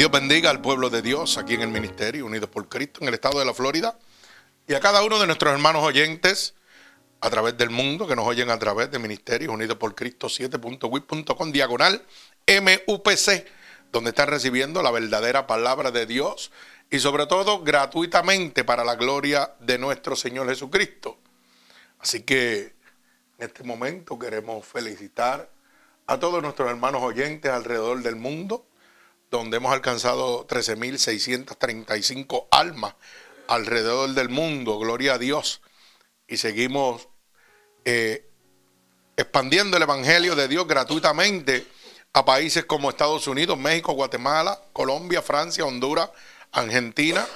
Dios bendiga al pueblo de Dios aquí en el ministerio, unidos por Cristo, en el estado de la Florida, y a cada uno de nuestros hermanos oyentes a través del mundo que nos oyen a través de Ministerios Unidos por Cristo 7.wit.com diagonal MUPC, donde están recibiendo la verdadera palabra de Dios y sobre todo gratuitamente para la gloria de nuestro Señor Jesucristo. Así que en este momento queremos felicitar a todos nuestros hermanos oyentes alrededor del mundo, donde hemos alcanzado 13.635 almas alrededor del mundo, gloria a Dios, y seguimos eh, expandiendo el Evangelio de Dios gratuitamente a países como Estados Unidos, México, Guatemala, Colombia, Francia, Honduras, Argentina,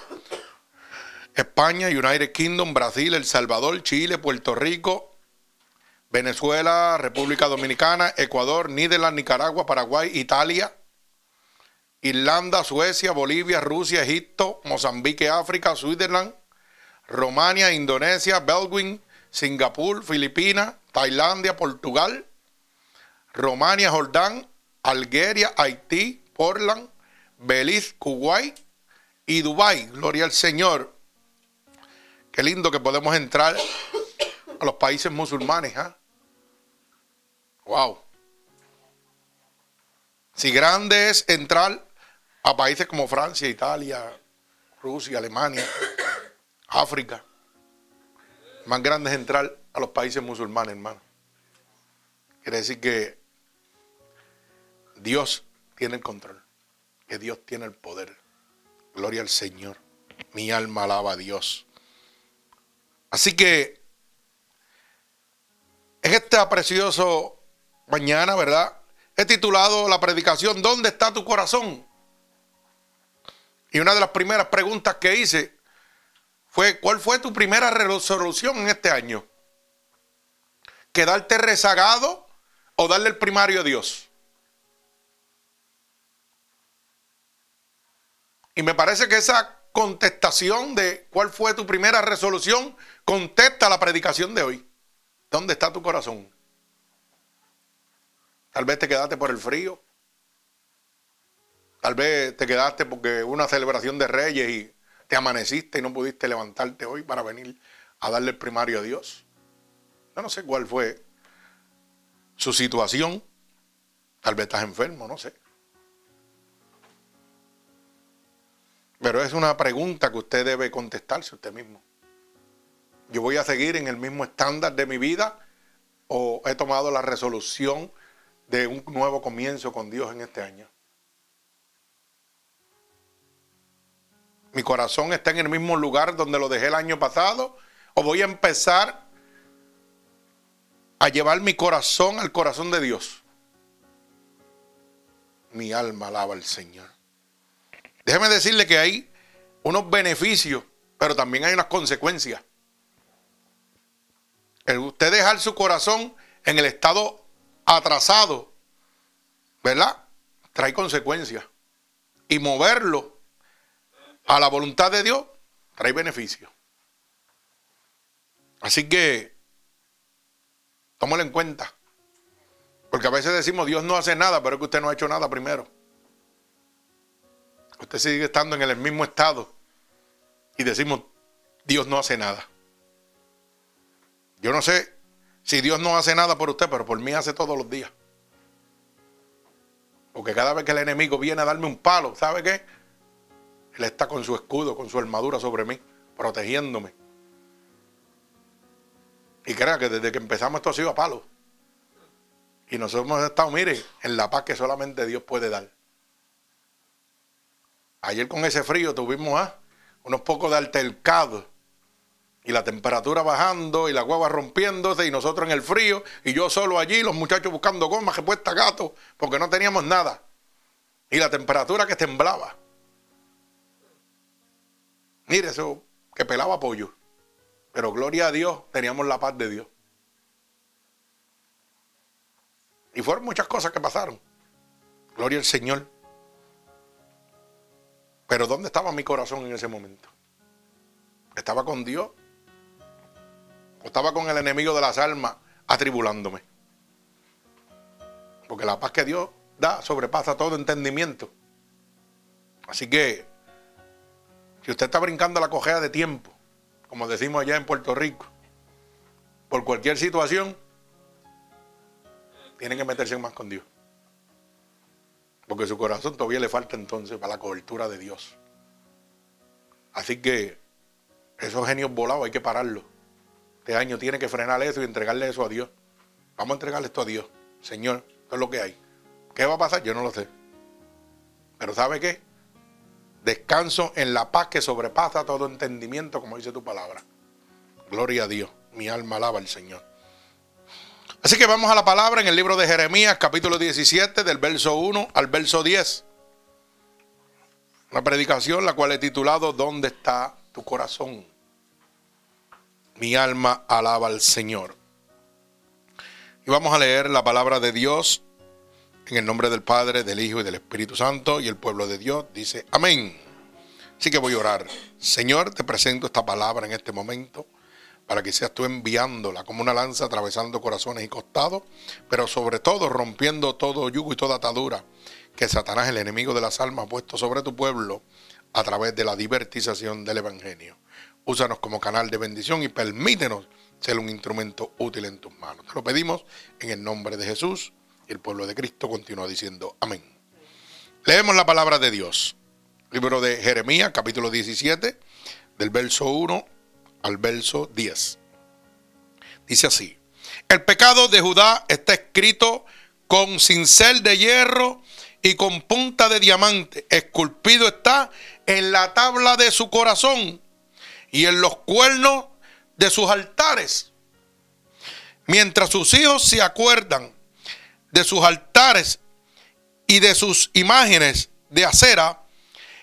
España, United Kingdom, Brasil, El Salvador, Chile, Puerto Rico, Venezuela, República Dominicana, Ecuador, Níderland, Nicaragua, Paraguay, Italia, Irlanda, Suecia, Bolivia, Rusia, Egipto, Mozambique, África, Switzerland, Romania, Indonesia, Belgium, Singapur, Filipinas, Tailandia, Portugal, Romania, Jordán, Algeria, Haití, Portland, Belice, Kuwait y Dubái. Gloria al Señor. Qué lindo que podemos entrar a los países musulmanes. ¿ah? Wow. Si grande es entrar a países como Francia, Italia, Rusia, Alemania, África. Más grande es entrar a los países musulmanes, hermano. Quiere decir que Dios tiene el control, que Dios tiene el poder. Gloria al Señor. Mi alma alaba a Dios. Así que en esta precioso mañana, ¿verdad? He titulado la predicación ¿Dónde está tu corazón? Y una de las primeras preguntas que hice fue ¿cuál fue tu primera resolución en este año? ¿Quedarte rezagado o darle el primario a Dios? Y me parece que esa contestación de cuál fue tu primera resolución contesta la predicación de hoy. ¿Dónde está tu corazón? Tal vez te quedaste por el frío. Tal vez te quedaste porque una celebración de reyes y te amaneciste y no pudiste levantarte hoy para venir a darle el primario a Dios. Yo no sé cuál fue su situación. Tal vez estás enfermo, no sé. Pero es una pregunta que usted debe contestarse usted mismo. ¿Yo voy a seguir en el mismo estándar de mi vida o he tomado la resolución de un nuevo comienzo con Dios en este año. Mi corazón está en el mismo lugar donde lo dejé el año pasado o voy a empezar a llevar mi corazón al corazón de Dios. Mi alma alaba al Señor. Déjeme decirle que hay unos beneficios, pero también hay unas consecuencias. El usted dejar su corazón en el estado atrasado, ¿verdad? Trae consecuencias. Y moverlo a la voluntad de Dios trae beneficio. Así que, tómalo en cuenta. Porque a veces decimos, Dios no hace nada, pero es que usted no ha hecho nada primero. Usted sigue estando en el mismo estado y decimos, Dios no hace nada. Yo no sé si Dios no hace nada por usted, pero por mí hace todos los días. Porque cada vez que el enemigo viene a darme un palo, ¿sabe qué? Él está con su escudo, con su armadura sobre mí, protegiéndome. Y crea que desde que empezamos esto ha sido a palo. Y nosotros hemos estado, mire, en la paz que solamente Dios puede dar. Ayer con ese frío tuvimos ¿ah? unos pocos de altercado y la temperatura bajando y la guagua rompiéndose y nosotros en el frío y yo solo allí, los muchachos buscando gomas que puesta gato porque no teníamos nada. Y la temperatura que temblaba. Mire eso, que pelaba pollo. Pero gloria a Dios, teníamos la paz de Dios. Y fueron muchas cosas que pasaron. Gloria al Señor. Pero ¿dónde estaba mi corazón en ese momento? ¿Estaba con Dios? estaba con el enemigo de las almas atribulándome. Porque la paz que Dios da sobrepasa todo entendimiento. Así que, si usted está brincando la cojea de tiempo, como decimos allá en Puerto Rico, por cualquier situación, tiene que meterse más con Dios. Porque su corazón todavía le falta entonces para la cobertura de Dios. Así que esos genios volados hay que pararlos. Este año tiene que frenar eso y entregarle eso a Dios. Vamos a entregarle esto a Dios. Señor, esto es lo que hay. ¿Qué va a pasar? Yo no lo sé. Pero ¿sabe qué? Descanso en la paz que sobrepasa todo entendimiento, como dice tu palabra. Gloria a Dios. Mi alma alaba al Señor. Así que vamos a la palabra en el libro de Jeremías, capítulo 17, del verso 1 al verso 10. Una predicación la cual he titulado ¿Dónde está tu corazón? Mi alma alaba al Señor. Y vamos a leer la palabra de Dios en el nombre del Padre, del Hijo y del Espíritu Santo. Y el pueblo de Dios dice, amén. Así que voy a orar. Señor, te presento esta palabra en este momento para que seas tú enviándola como una lanza atravesando corazones y costados, pero sobre todo rompiendo todo yugo y toda atadura que Satanás, el enemigo de las almas, ha puesto sobre tu pueblo a través de la divertización del Evangelio. Úsanos como canal de bendición y permítenos ser un instrumento útil en tus manos. Te lo pedimos en el nombre de Jesús y el pueblo de Cristo continúa diciendo amén. Leemos la palabra de Dios. Libro de Jeremías, capítulo 17, del verso 1 al verso 10. Dice así, el pecado de Judá está escrito con cincel de hierro y con punta de diamante. Esculpido está en la tabla de su corazón y en los cuernos de sus altares. Mientras sus hijos se acuerdan de sus altares y de sus imágenes de acera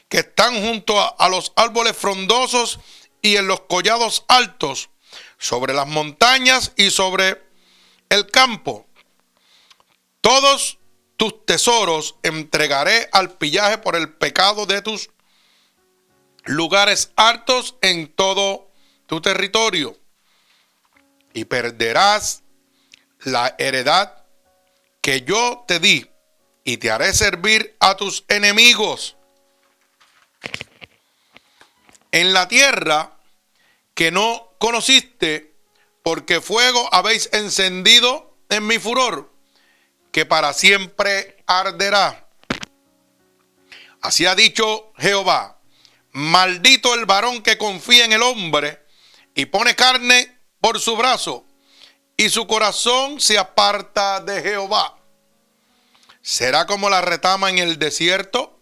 que están junto a, a los árboles frondosos y en los collados altos, sobre las montañas y sobre el campo. Todos tus tesoros entregaré al pillaje por el pecado de tus lugares altos en todo tu territorio. Y perderás la heredad que yo te di y te haré servir a tus enemigos en la tierra que no conociste, porque fuego habéis encendido en mi furor, que para siempre arderá. Así ha dicho Jehová, maldito el varón que confía en el hombre y pone carne por su brazo, y su corazón se aparta de Jehová. Será como la retama en el desierto,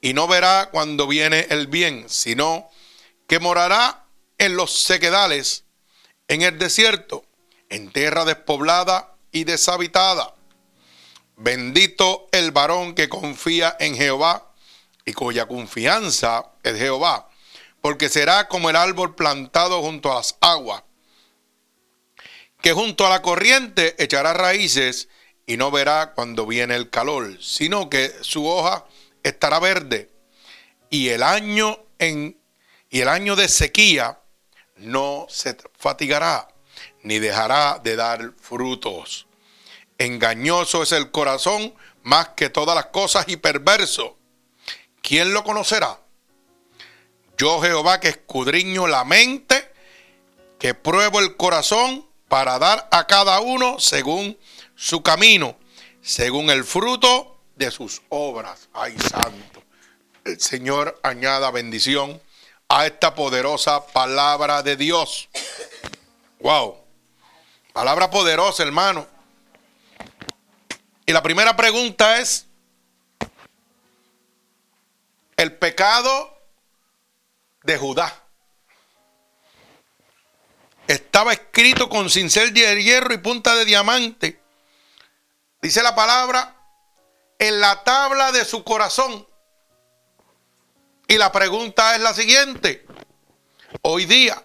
y no verá cuando viene el bien, sino que morará en los sequedales, en el desierto, en tierra despoblada y deshabitada. Bendito el varón que confía en Jehová y cuya confianza es Jehová, porque será como el árbol plantado junto a las aguas, que junto a la corriente echará raíces y no verá cuando viene el calor, sino que su hoja estará verde y el año en y el año de sequía no se fatigará ni dejará de dar frutos. Engañoso es el corazón más que todas las cosas y perverso. ¿Quién lo conocerá? Yo Jehová que escudriño la mente, que pruebo el corazón para dar a cada uno según su camino, según el fruto de sus obras. Ay, santo. El Señor añada bendición a esta poderosa palabra de Dios. Wow. Palabra poderosa, hermano. Y la primera pregunta es, el pecado de Judá. Estaba escrito con cincel de hierro y punta de diamante. Dice la palabra, en la tabla de su corazón. Y la pregunta es la siguiente. Hoy día,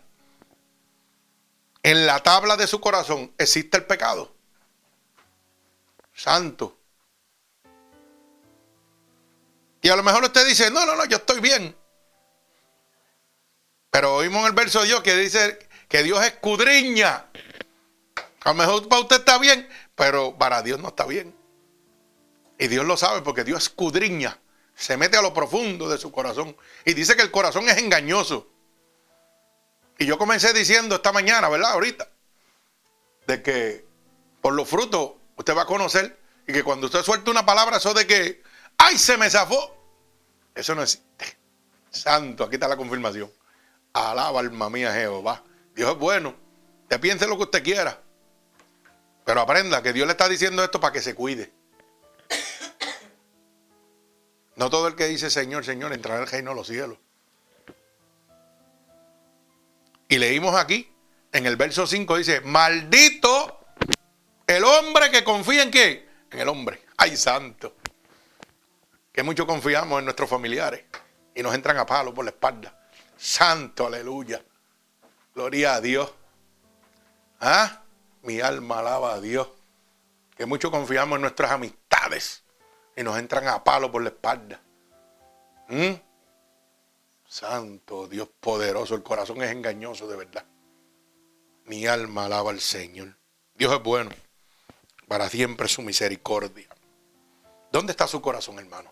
en la tabla de su corazón, ¿existe el pecado? Santo. Y a lo mejor usted dice, no, no, no, yo estoy bien. Pero oímos el verso de Dios que dice que Dios escudriña. A lo mejor para usted está bien, pero para Dios no está bien. Y Dios lo sabe porque Dios escudriña Se mete a lo profundo de su corazón. Y dice que el corazón es engañoso. Y yo comencé diciendo esta mañana, ¿verdad? Ahorita. De que por los frutos usted va a conocer. Y que cuando usted suelta una palabra, eso de que, ¡ay, se me zafó! Eso no existe. Santo, aquí está la confirmación. Alaba alma mía Jehová. Dios es bueno. Te piense lo que usted quiera. Pero aprenda que Dios le está diciendo esto para que se cuide. No todo el que dice Señor, Señor entrará el reino de los cielos. Y leímos aquí, en el verso 5 dice, maldito el hombre que confía en qué? En el hombre. Ay, santo. Que mucho confiamos en nuestros familiares y nos entran a palo por la espalda. Santo, aleluya. Gloria a Dios. ¿Ah? Mi alma alaba a Dios. Que mucho confiamos en nuestras amistades y nos entran a palo por la espalda. ¿Mm? Santo Dios poderoso, el corazón es engañoso de verdad. Mi alma alaba al Señor. Dios es bueno, para siempre su misericordia. ¿Dónde está su corazón, hermano?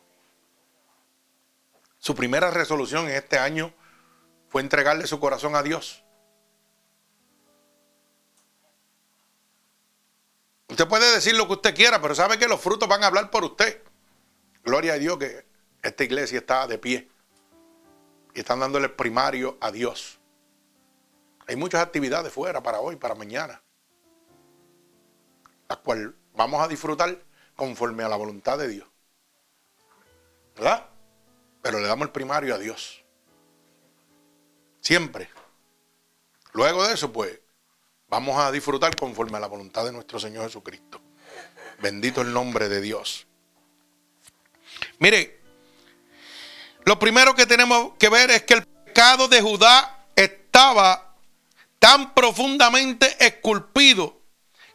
Su primera resolución en este año fue entregarle su corazón a Dios. Usted puede decir lo que usted quiera, pero sabe que los frutos van a hablar por usted. Gloria a Dios que esta iglesia está de pie y están dándole primario a Dios. Hay muchas actividades fuera para hoy, para mañana, las cuales vamos a disfrutar conforme a la voluntad de Dios. ¿Verdad? Pero le damos el primario a Dios. Siempre. Luego de eso, pues, vamos a disfrutar conforme a la voluntad de nuestro Señor Jesucristo. Bendito el nombre de Dios. Mire, lo primero que tenemos que ver es que el pecado de Judá estaba tan profundamente esculpido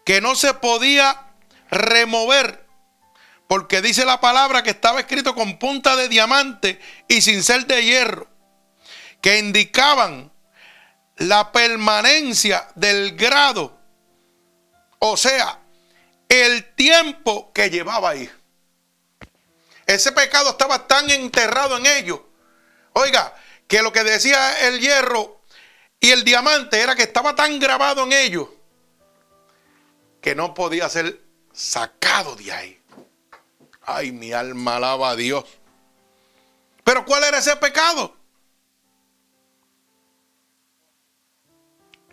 que no se podía remover, porque dice la palabra que estaba escrito con punta de diamante y sin ser de hierro, que indicaban la permanencia del grado, o sea, el tiempo que llevaba ahí. Ese pecado estaba tan enterrado en ellos. Oiga, que lo que decía el hierro y el diamante era que estaba tan grabado en ellos que no podía ser sacado de ahí. Ay, mi alma alaba a Dios. Pero ¿cuál era ese pecado?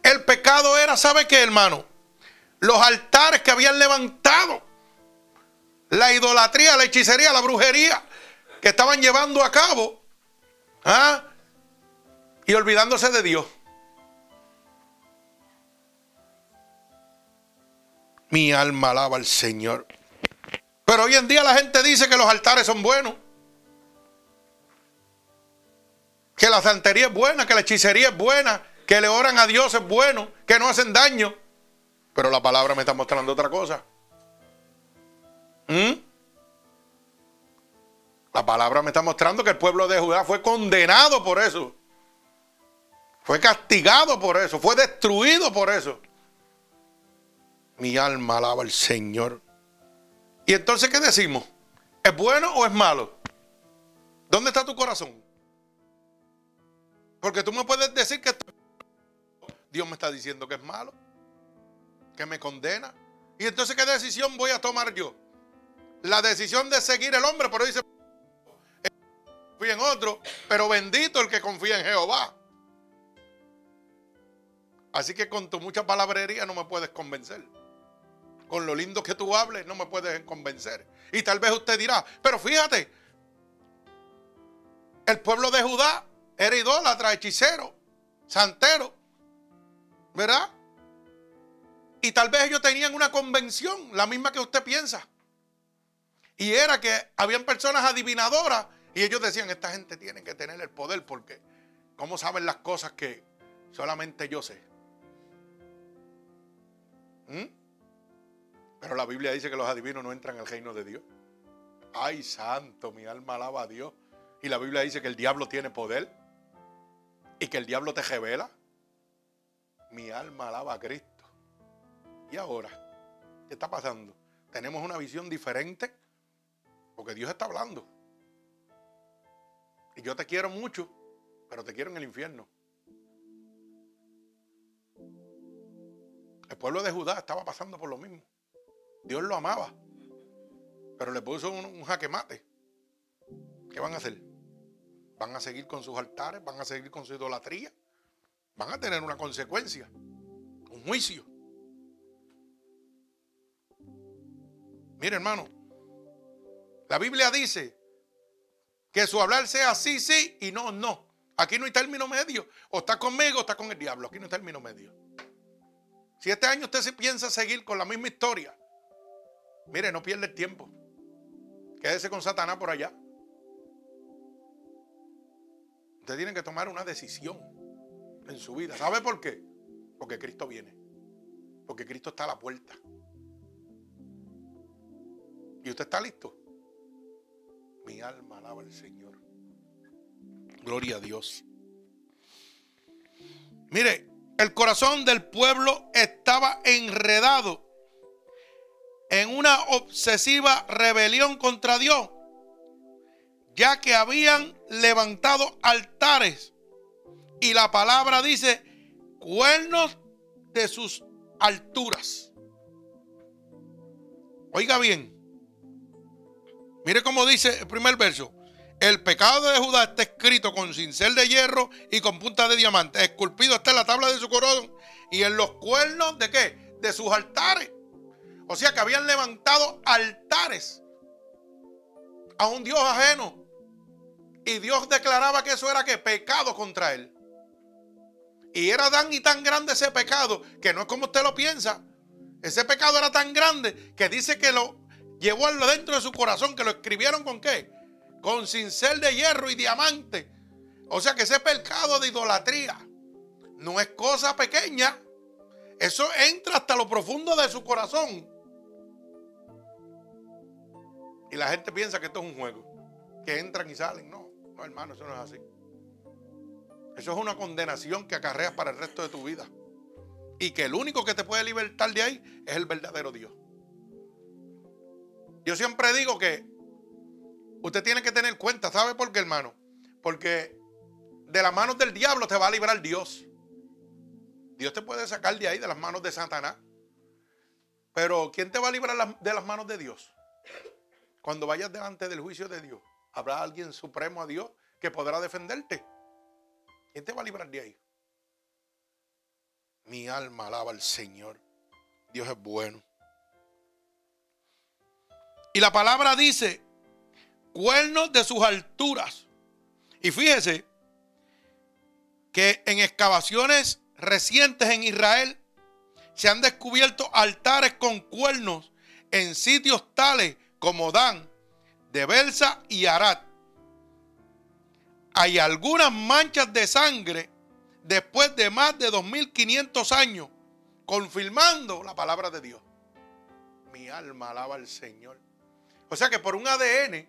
El pecado era, ¿sabe qué, hermano? Los altares que habían levantado la idolatría, la hechicería, la brujería que estaban llevando a cabo ¿ah? y olvidándose de Dios. Mi alma alaba al Señor. Pero hoy en día la gente dice que los altares son buenos. Que la santería es buena, que la hechicería es buena, que le oran a Dios es bueno, que no hacen daño. Pero la palabra me está mostrando otra cosa. ¿Mm? La palabra me está mostrando que el pueblo de Judá fue condenado por eso. Fue castigado por eso. Fue destruido por eso. Mi alma alaba al Señor. ¿Y entonces qué decimos? ¿Es bueno o es malo? ¿Dónde está tu corazón? Porque tú me puedes decir que Dios me está diciendo que es malo, que me condena. ¿Y entonces qué decisión voy a tomar yo? la decisión de seguir el hombre, pero dice, confía en otro, pero bendito el que confía en Jehová. Así que con tu mucha palabrería no me puedes convencer. Con lo lindo que tú hables no me puedes convencer. Y tal vez usted dirá, pero fíjate, el pueblo de Judá era idólatra, hechicero, santero, ¿verdad? Y tal vez ellos tenían una convención, la misma que usted piensa. Y era que habían personas adivinadoras y ellos decían, esta gente tiene que tener el poder porque ¿cómo saben las cosas que solamente yo sé? ¿Mm? Pero la Biblia dice que los adivinos no entran al reino de Dios. Ay, santo, mi alma alaba a Dios. Y la Biblia dice que el diablo tiene poder y que el diablo te revela. Mi alma alaba a Cristo. ¿Y ahora? ¿Qué está pasando? ¿Tenemos una visión diferente? Porque Dios está hablando. Y yo te quiero mucho, pero te quiero en el infierno. El pueblo de Judá estaba pasando por lo mismo. Dios lo amaba, pero le puso un, un jaque mate. ¿Qué van a hacer? ¿Van a seguir con sus altares? ¿Van a seguir con su idolatría? Van a tener una consecuencia, un juicio. Mire, hermano, la Biblia dice que su hablar sea sí, sí y no, no. Aquí no hay término medio. O está conmigo o está con el diablo. Aquí no hay término medio. Si este año usted se piensa seguir con la misma historia, mire, no pierde el tiempo. Quédese con Satanás por allá. Usted tiene que tomar una decisión en su vida. ¿Sabe por qué? Porque Cristo viene. Porque Cristo está a la puerta. ¿Y usted está listo? Mi alma alaba al Señor. Gloria a Dios. Mire, el corazón del pueblo estaba enredado en una obsesiva rebelión contra Dios, ya que habían levantado altares. Y la palabra dice, cuernos de sus alturas. Oiga bien, mire cómo dice el primer verso. El pecado de Judá está escrito con cincel de hierro y con punta de diamante. Esculpido está en la tabla de su corazón y en los cuernos de qué? De sus altares. O sea que habían levantado altares a un Dios ajeno. Y Dios declaraba que eso era pecado contra él. Y era tan y tan grande ese pecado que no es como usted lo piensa. Ese pecado era tan grande que dice que lo llevó dentro de su corazón, que lo escribieron con qué? Con cincel de hierro y diamante. O sea que ese pecado de idolatría no es cosa pequeña. Eso entra hasta lo profundo de su corazón. Y la gente piensa que esto es un juego. Que entran y salen. No, no hermano, eso no es así. Eso es una condenación que acarreas para el resto de tu vida. Y que el único que te puede libertar de ahí es el verdadero Dios. Yo siempre digo que usted tiene que tener cuenta, ¿sabe por qué, hermano? Porque de las manos del diablo te va a librar Dios. Dios te puede sacar de ahí, de las manos de Satanás. Pero ¿quién te va a librar de las manos de Dios? Cuando vayas delante del juicio de Dios, habrá alguien supremo a Dios que podrá defenderte. ¿Quién te va a librar de ahí? Mi alma alaba al Señor. Dios es bueno. Y la palabra dice, cuernos de sus alturas. Y fíjese que en excavaciones recientes en Israel se han descubierto altares con cuernos en sitios tales como Dan, de Belsa y Arad. Hay algunas manchas de sangre después de más de 2500 años, confirmando la palabra de Dios. Mi alma alaba al Señor. O sea que por un ADN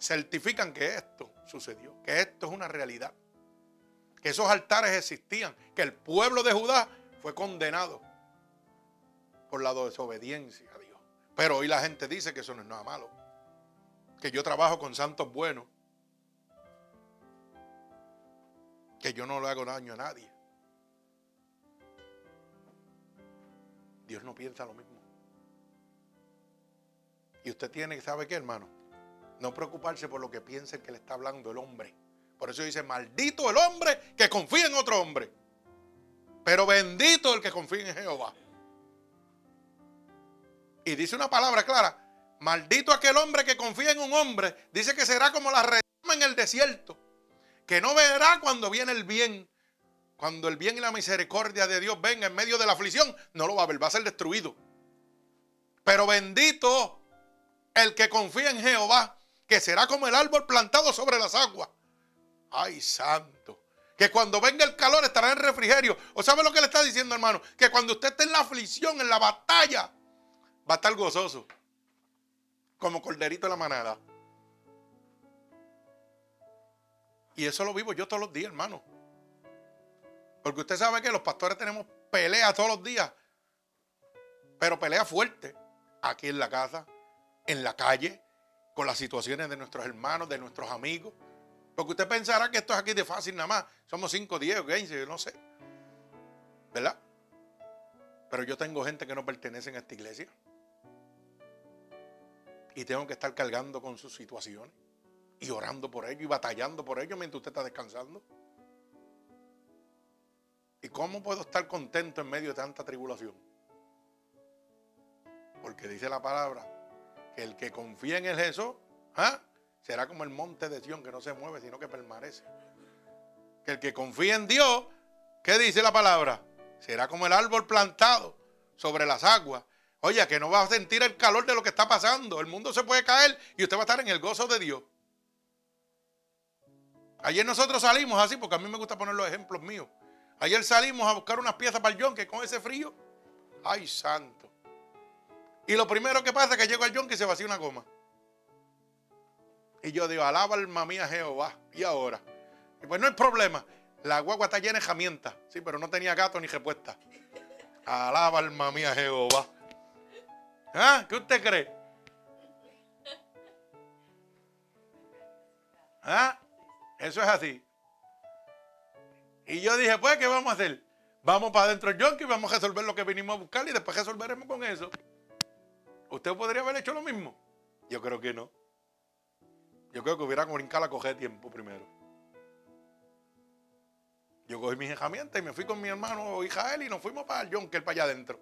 certifican que esto sucedió, que esto es una realidad, que esos altares existían, que el pueblo de Judá fue condenado por la desobediencia a Dios. Pero hoy la gente dice que eso no es nada malo. Que yo trabajo con santos buenos. Que yo no le hago daño a nadie. Dios no piensa lo mismo. Y usted tiene, ¿sabe qué, hermano? No preocuparse por lo que piense que le está hablando el hombre. Por eso dice, maldito el hombre que confía en otro hombre. Pero bendito el que confía en Jehová. Y dice una palabra clara. Maldito aquel hombre que confía en un hombre. Dice que será como la redoma en el desierto. Que no verá cuando viene el bien. Cuando el bien y la misericordia de Dios venga en medio de la aflicción, no lo va a ver, va a ser destruido. Pero bendito el que confía en Jehová, que será como el árbol plantado sobre las aguas. Ay, santo. Que cuando venga el calor estará en refrigerio. ¿O sabe lo que le está diciendo, hermano? Que cuando usted esté en la aflicción, en la batalla, va a estar gozoso. Como corderito de la manada. Y eso lo vivo yo todos los días, hermano. Porque usted sabe que los pastores tenemos peleas todos los días. Pero pelea fuerte. Aquí en la casa, en la calle, con las situaciones de nuestros hermanos, de nuestros amigos. Porque usted pensará que esto es aquí de fácil nada más. Somos 5, 10 o 15, yo no sé. ¿Verdad? Pero yo tengo gente que no pertenece a esta iglesia. Y tengo que estar cargando con sus situaciones. Y orando por ellos y batallando por ellos mientras usted está descansando. ¿Y cómo puedo estar contento en medio de tanta tribulación? Porque dice la palabra que el que confía en el Jesús ¿ah? será como el monte de Sion que no se mueve, sino que permanece. Que el que confía en Dios, ¿qué dice la palabra? Será como el árbol plantado sobre las aguas. Oye, que no va a sentir el calor de lo que está pasando. El mundo se puede caer y usted va a estar en el gozo de Dios. Ayer nosotros salimos así, porque a mí me gusta poner los ejemplos míos. Ayer salimos a buscar unas piezas para el yonque con ese frío. Ay, santo. Y lo primero que pasa es que llego al yonque y se vacía una goma. Y yo digo, alaba alma mía Jehová. ¿Y ahora? Y pues no hay problema. La guagua está llena de herramientas. Sí, pero no tenía gato ni respuesta. Alaba alma mía Jehová. ¿Ah? ¿Qué usted cree? ¿Ah? Eso es así. Y yo dije, pues, ¿qué vamos a hacer? Vamos para adentro del yonki y vamos a resolver lo que vinimos a buscar y después resolveremos con eso. ¿Usted podría haber hecho lo mismo? Yo creo que no. Yo creo que hubiera brincado a coger tiempo primero. Yo cogí mis herramientas y me fui con mi hermano Israel y nos fuimos para el yonki, para allá adentro.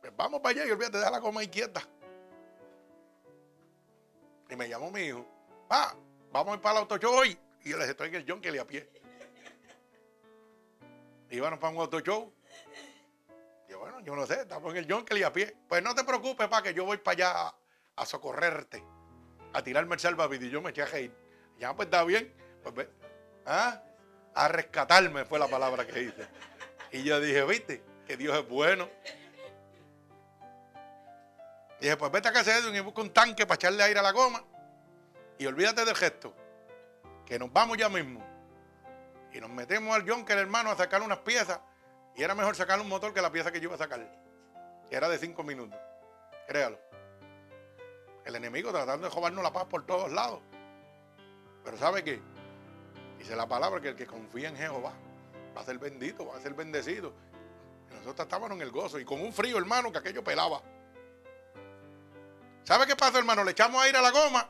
Pues vamos para allá y olvídate, deja la coma quieta. Y me llamó mi hijo. Ah, vamos a ir para el auto show hoy. Y yo le dije, estoy en el yonki a pie. Íbamos para un auto show. Yo, bueno, yo no sé, estamos en el Jonkel a pie. Pues no te preocupes, pa, que yo voy para allá a, socorrerte, a tirarme el salvavidas. Y yo me eché a reír. Ya, pues está bien. Pues ve. ¿Ah? A rescatarme fue la palabra que hice. Y yo dije, viste, que Dios es bueno. Y dije, pues vete a casa de y busca un tanque para echarle aire a la goma. Y olvídate del gesto. Que nos vamos ya mismo. Y nos metemos al Jonker, hermano, a sacar unas piezas. Y era mejor sacar un motor que la pieza que yo iba a sacar. Que era de cinco minutos. Créalo. El enemigo tratando de robarnos la paz por todos lados. Pero ¿sabe qué? Dice la palabra que el que confía en Jehová va a ser bendito, va a ser bendecido. Y nosotros estábamos en el gozo y con un frío, hermano, que aquello pelaba. ¿Sabe qué pasa, hermano? Le echamos aire a la goma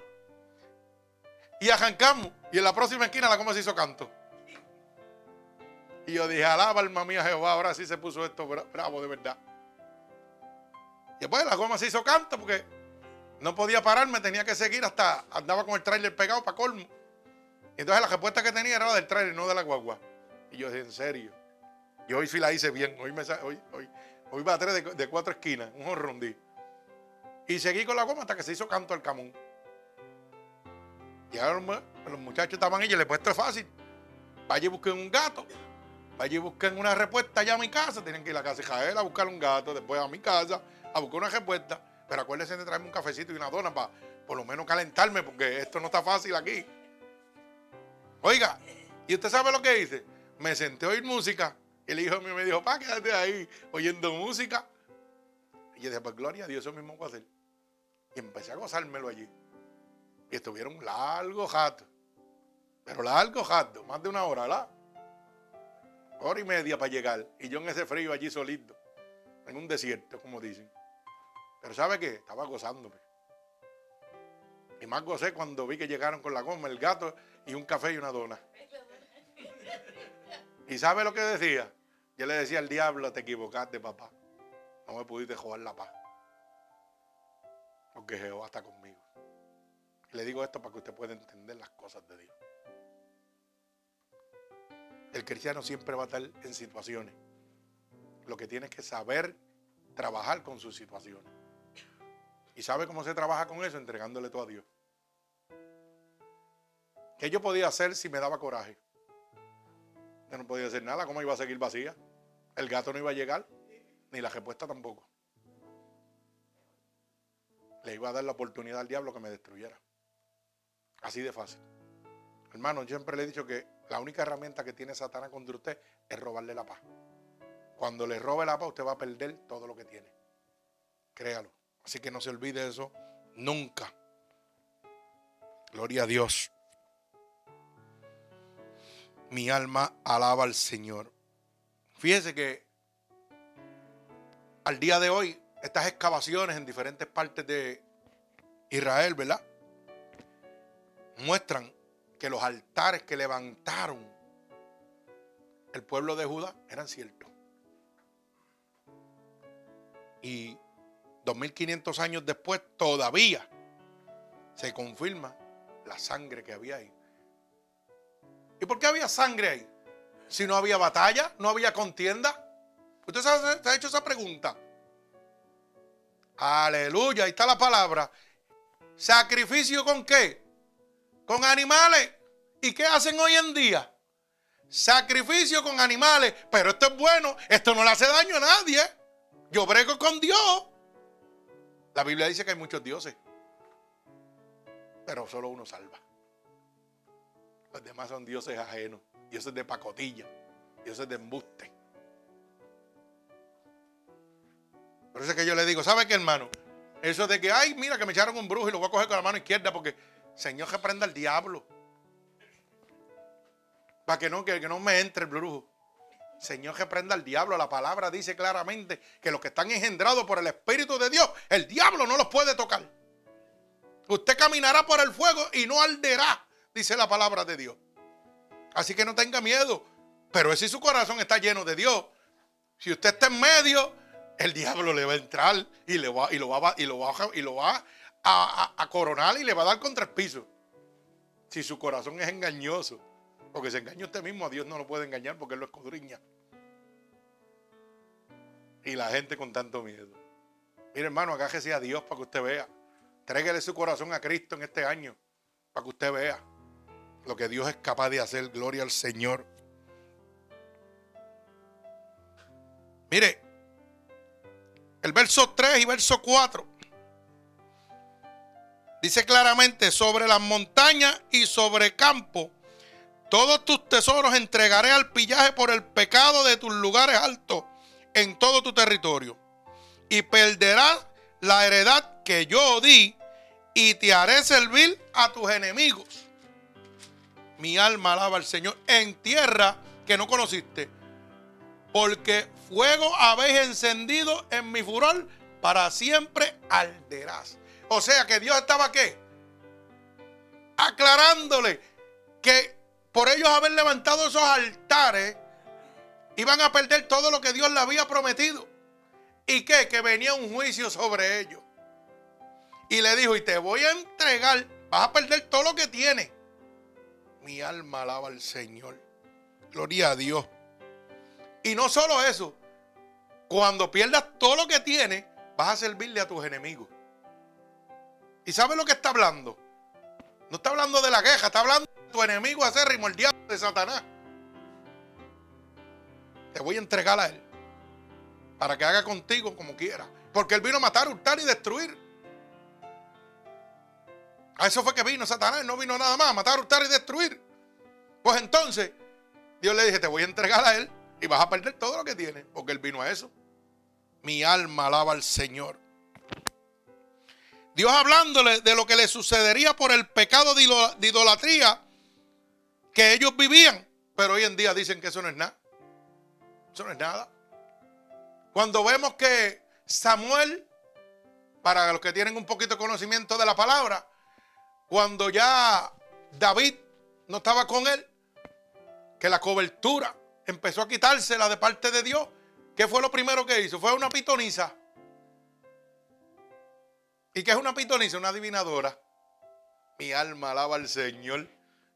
y arrancamos. Y en la próxima esquina la goma se hizo canto. Y yo dije, alaba alma mía Jehová, ahora sí se puso esto bravo de verdad. Y después la goma se hizo canto porque no podía pararme, tenía que seguir hasta andaba con el trailer pegado para colmo. Y entonces la respuesta que tenía era del trailer, no de la guagua. Y yo dije, en serio. Y hoy sí la hice bien, hoy, me, hoy, hoy, hoy a tres de, cuatro esquinas, un horrondí. Y seguí con la goma hasta que se hizo canto el camón. Llegaron los muchachos estaban ellos, les puesto fácil. Vaya y busquen un gato Allí busquen una respuesta allá a mi casa. Tienen que ir a la casa de Jael a buscar un gato, después a mi casa a buscar una respuesta. Pero acuérdense de traerme un cafecito y una dona para por lo menos calentarme, porque esto no está fácil aquí. Oiga, ¿y usted sabe lo que hice? Me senté a oír música. Y el hijo mío me dijo, pa, quédate ahí oyendo música. Y yo dije, pues gloria a Dios, eso mismo voy a hacer. Y empecé a gozármelo allí. Y estuvieron largo jato. Pero largo jato, más de una hora, ¿verdad? hora y media para llegar. Y yo en ese frío allí solito, en un desierto, como dicen. Pero ¿sabe qué? Estaba gozándome. Y más gocé cuando vi que llegaron con la goma, el gato y un café y una dona. ¿Y sabe lo que decía? Yo le decía al diablo, te equivocaste, papá. No me pudiste jugar la paz. Porque Jehová está conmigo. Le digo esto para que usted pueda entender las cosas de Dios. El cristiano siempre va a estar en situaciones. Lo que tiene es que saber trabajar con sus situaciones. ¿Y sabe cómo se trabaja con eso? Entregándole todo a Dios. ¿Qué yo podía hacer si me daba coraje? Yo no podía hacer nada. ¿Cómo iba a seguir vacía? El gato no iba a llegar, ni la respuesta tampoco. Le iba a dar la oportunidad al diablo que me destruyera. Así de fácil. Hermano, yo siempre le he dicho que la única herramienta que tiene Satanás contra usted es robarle la paz. Cuando le robe la paz, usted va a perder todo lo que tiene. Créalo. Así que no se olvide eso nunca. Gloria a Dios. Mi alma alaba al Señor. Fíjese que al día de hoy, estas excavaciones en diferentes partes de Israel, ¿verdad? Muestran que los altares que levantaron el pueblo de Judá eran ciertos. Y 2500 años después todavía se confirma la sangre que había ahí. ¿Y por qué había sangre ahí? Si no había batalla, no había contienda. ¿Usted se ha hecho esa pregunta? Aleluya, ahí está la palabra. ¿Sacrificio con qué? Con animales. ¿Y qué hacen hoy en día? Sacrificio con animales. Pero esto es bueno, esto no le hace daño a nadie. Yo brego con Dios. La Biblia dice que hay muchos dioses. Pero solo uno salva. Los demás son dioses ajenos, dioses de pacotilla, dioses de embuste. Por eso es que yo le digo, ¿sabe qué, hermano? Eso de que, ay, mira que me echaron un brujo y lo voy a coger con la mano izquierda porque, Señor, que prenda el diablo. Para que no, que, que no me entre el brujo. Señor, que prenda el diablo. La palabra dice claramente que los que están engendrados por el Espíritu de Dios, el diablo no los puede tocar. Usted caminará por el fuego y no arderá dice la palabra de Dios. Así que no tenga miedo. Pero si su corazón está lleno de Dios, si usted está en medio, el diablo le va a entrar y, le va, y lo va, y lo va, y lo va a, a, coronar y le va a dar contra el piso. Si su corazón es engañoso, porque se engaña usted mismo, a Dios no lo puede engañar porque Él lo escudriña. Y la gente con tanto miedo. Mire, hermano, agájese a Dios para que usted vea. Tréguele su corazón a Cristo en este año, para que usted vea lo que Dios es capaz de hacer. Gloria al Señor. Mire, el verso 3 y verso 4 dice claramente, sobre las montañas y sobre campo, todos tus tesoros entregaré al pillaje por el pecado de tus lugares altos en todo tu territorio. Y perderás la heredad que yo di y te haré servir a tus enemigos mi alma alaba al Señor en tierra que no conociste. Porque fuego habéis encendido en mi furor, para siempre arderás. O sea que Dios estaba qué? Aclarándole que por ellos haber levantado esos altares, iban a perder todo lo que Dios le había prometido. ¿Y qué? Que venía un juicio sobre ellos. Y le dijo, y te voy a entregar, vas a perder todo lo que tienes mi alma alaba al Señor. Gloria a Dios. Y no solo eso, cuando pierdas todo lo que tienes, vas a servirle a tus enemigos. ¿Y sabes lo que está hablando? No está hablando de la queja, está hablando de tu enemigo acérrimo, el diablo de Satanás. Te voy a entregar a él para que haga contigo como quiera. Porque él vino a matar, hurtar y destruir. A eso fue que vino Satanás, no vino nada más, matar, hurtar y destruir. Pues entonces, Dios le dije, te voy a entregar a él y vas a perder todo lo que tienes, porque él vino a eso. Mi alma alaba al Señor. Dios hablándole de lo que le sucedería por el pecado de idolatría que ellos vivían, pero hoy en día dicen que eso no es nada. Eso no es nada. Cuando vemos que Samuel, para los que tienen un poquito de conocimiento de la palabra, cuando ya David no estaba con él, que la cobertura empezó a quitársela de parte de Dios, ¿qué fue lo primero que hizo? Fue una pitoniza. ¿Y qué es una pitoniza? Una adivinadora. Mi alma alaba al Señor.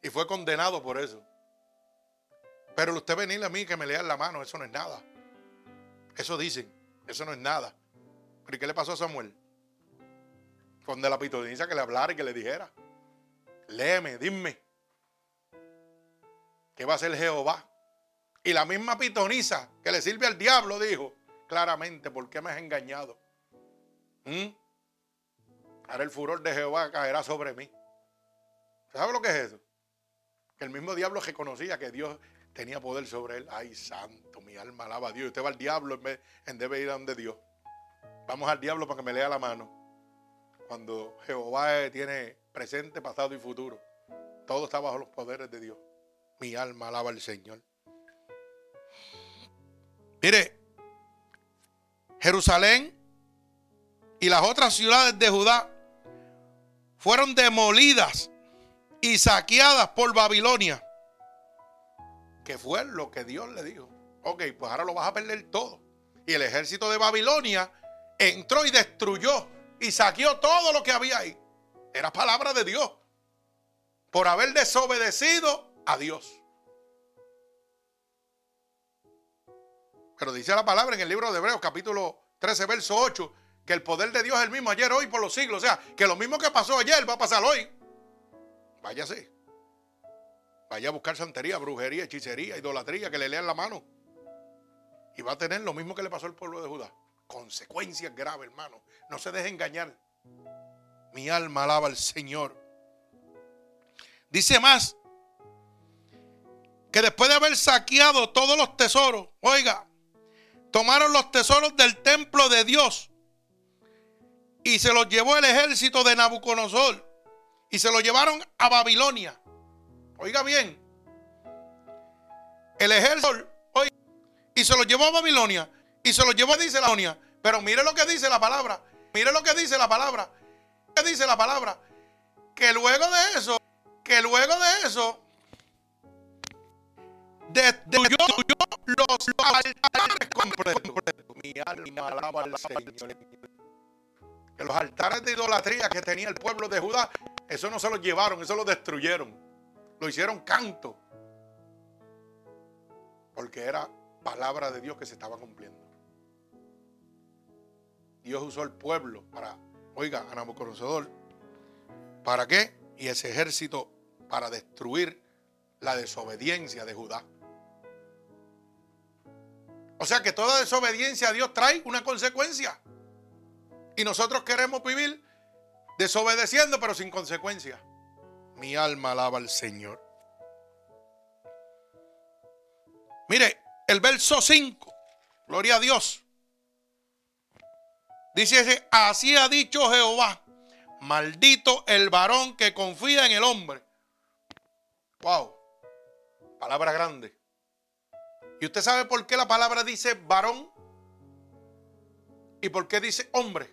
Y fue condenado por eso. Pero usted venirle a mí que me lea la mano, eso no es nada. Eso dicen, eso no es nada. ¿Pero y qué le pasó a Samuel? Con la pitoniza que le hablara y que le dijera léeme, dime. ¿Qué va a ser Jehová? Y la misma pitoniza que le sirve al diablo dijo claramente, ¿por qué me has engañado? ¿Mm? Ahora el furor de Jehová caerá sobre mí. ¿Sabe lo que es eso? Que el mismo diablo reconocía que Dios tenía poder sobre él. Ay, santo, mi alma alaba a Dios. Usted va al diablo en vez, en ir a donde Dios. Vamos al diablo para que me lea la mano. Cuando Jehová tiene presente, pasado y futuro. Todo está bajo los poderes de Dios. Mi alma alaba al Señor. Mire, Jerusalén y las otras ciudades de Judá fueron demolidas y saqueadas por Babilonia. Que fue lo que Dios le dijo. Ok, pues ahora lo vas a perder todo. Y el ejército de Babilonia entró y destruyó y saqueó todo lo que había ahí. Era palabra de Dios. Por haber desobedecido a Dios. Pero dice la palabra en el libro de Hebreos, capítulo 13, verso 8, que el poder de Dios es el mismo ayer, hoy, por los siglos. O sea, que lo mismo que pasó ayer va a pasar hoy. Váyase. Vaya a buscar santería, brujería, hechicería, idolatría, que le lean la mano. Y va a tener lo mismo que le pasó al pueblo de Judá. Consecuencias graves, hermano. No se deje engañar. Mi alma alaba al Señor. Dice más que después de haber saqueado todos los tesoros, oiga, tomaron los tesoros del templo de Dios y se los llevó el ejército de Nabucodonosor y se los llevaron a Babilonia. Oiga bien, el ejército oiga, y se los llevó a Babilonia y se los llevó, dice la Babilonia. Pero mire lo que dice la palabra, mire lo que dice la palabra, ¿qué dice la palabra? Que luego de eso, que luego de eso, destruyó los altares completos. Mi alma alaba al Señor. Que los altares de idolatría que tenía el pueblo de Judá, eso no se los llevaron, eso lo destruyeron. Lo hicieron canto. Porque era palabra de Dios que se estaba cumpliendo. Dios usó el pueblo para, oiga, a Nabucodonosor. ¿Para qué? Y ese ejército para destruir la desobediencia de Judá. O sea que toda desobediencia a Dios trae una consecuencia. Y nosotros queremos vivir desobedeciendo pero sin consecuencia. Mi alma alaba al Señor. Mire, el verso 5. Gloria a Dios. Dice, así ha dicho Jehová. Maldito el varón que confía en el hombre. Wow. Palabra grande. ¿Y usted sabe por qué la palabra dice varón? ¿Y por qué dice hombre?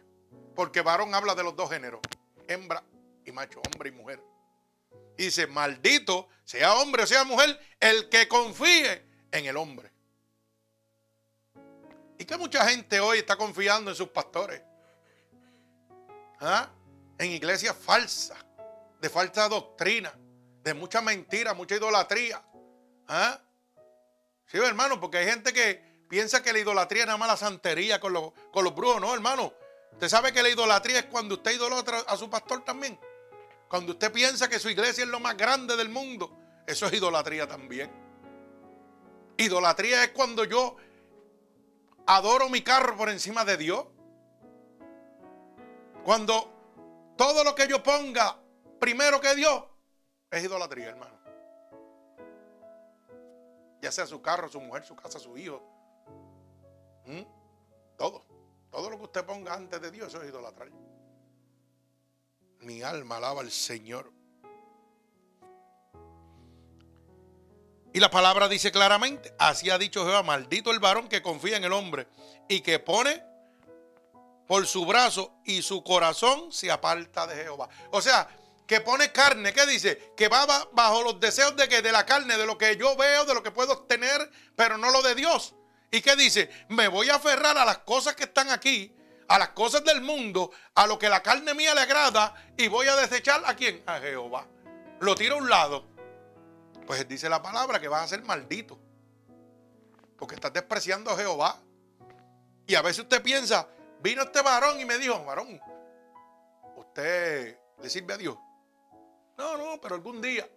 Porque varón habla de los dos géneros, hembra y macho, hombre y mujer. Y dice, maldito, sea hombre o sea mujer, el que confíe en el hombre. Y que mucha gente hoy está confiando en sus pastores. ¿Ah? En iglesias falsas, de falsa doctrina, de mucha mentira, mucha idolatría. ¿Ah? Sí, hermano, porque hay gente que piensa que la idolatría es nada más la santería con los, con los brujos. No, hermano. Usted sabe que la idolatría es cuando usted idolatra a su pastor también. Cuando usted piensa que su iglesia es lo más grande del mundo. Eso es idolatría también. Idolatría es cuando yo adoro mi carro por encima de Dios. Cuando todo lo que yo ponga primero que Dios es idolatría, hermano ya sea su carro, su mujer, su casa, su hijo. ¿Mm? Todo. Todo lo que usted ponga antes de Dios, es idolatrar. Mi alma alaba al Señor. Y la palabra dice claramente, así ha dicho Jehová, maldito el varón que confía en el hombre y que pone por su brazo y su corazón se aparta de Jehová. O sea, que pone carne, ¿qué dice? Que va bajo los deseos de que de la carne, de lo que yo veo, de lo que puedo obtener, pero no lo de Dios. ¿Y qué dice? Me voy a aferrar a las cosas que están aquí, a las cosas del mundo, a lo que la carne mía le agrada y voy a desechar a quién? A Jehová. Lo tiro a un lado. Pues dice la palabra que vas a ser maldito. Porque estás despreciando a Jehová. Y a veces usted piensa, vino este varón y me dijo, varón, usted le sirve a Dios. No, no, pero algún día.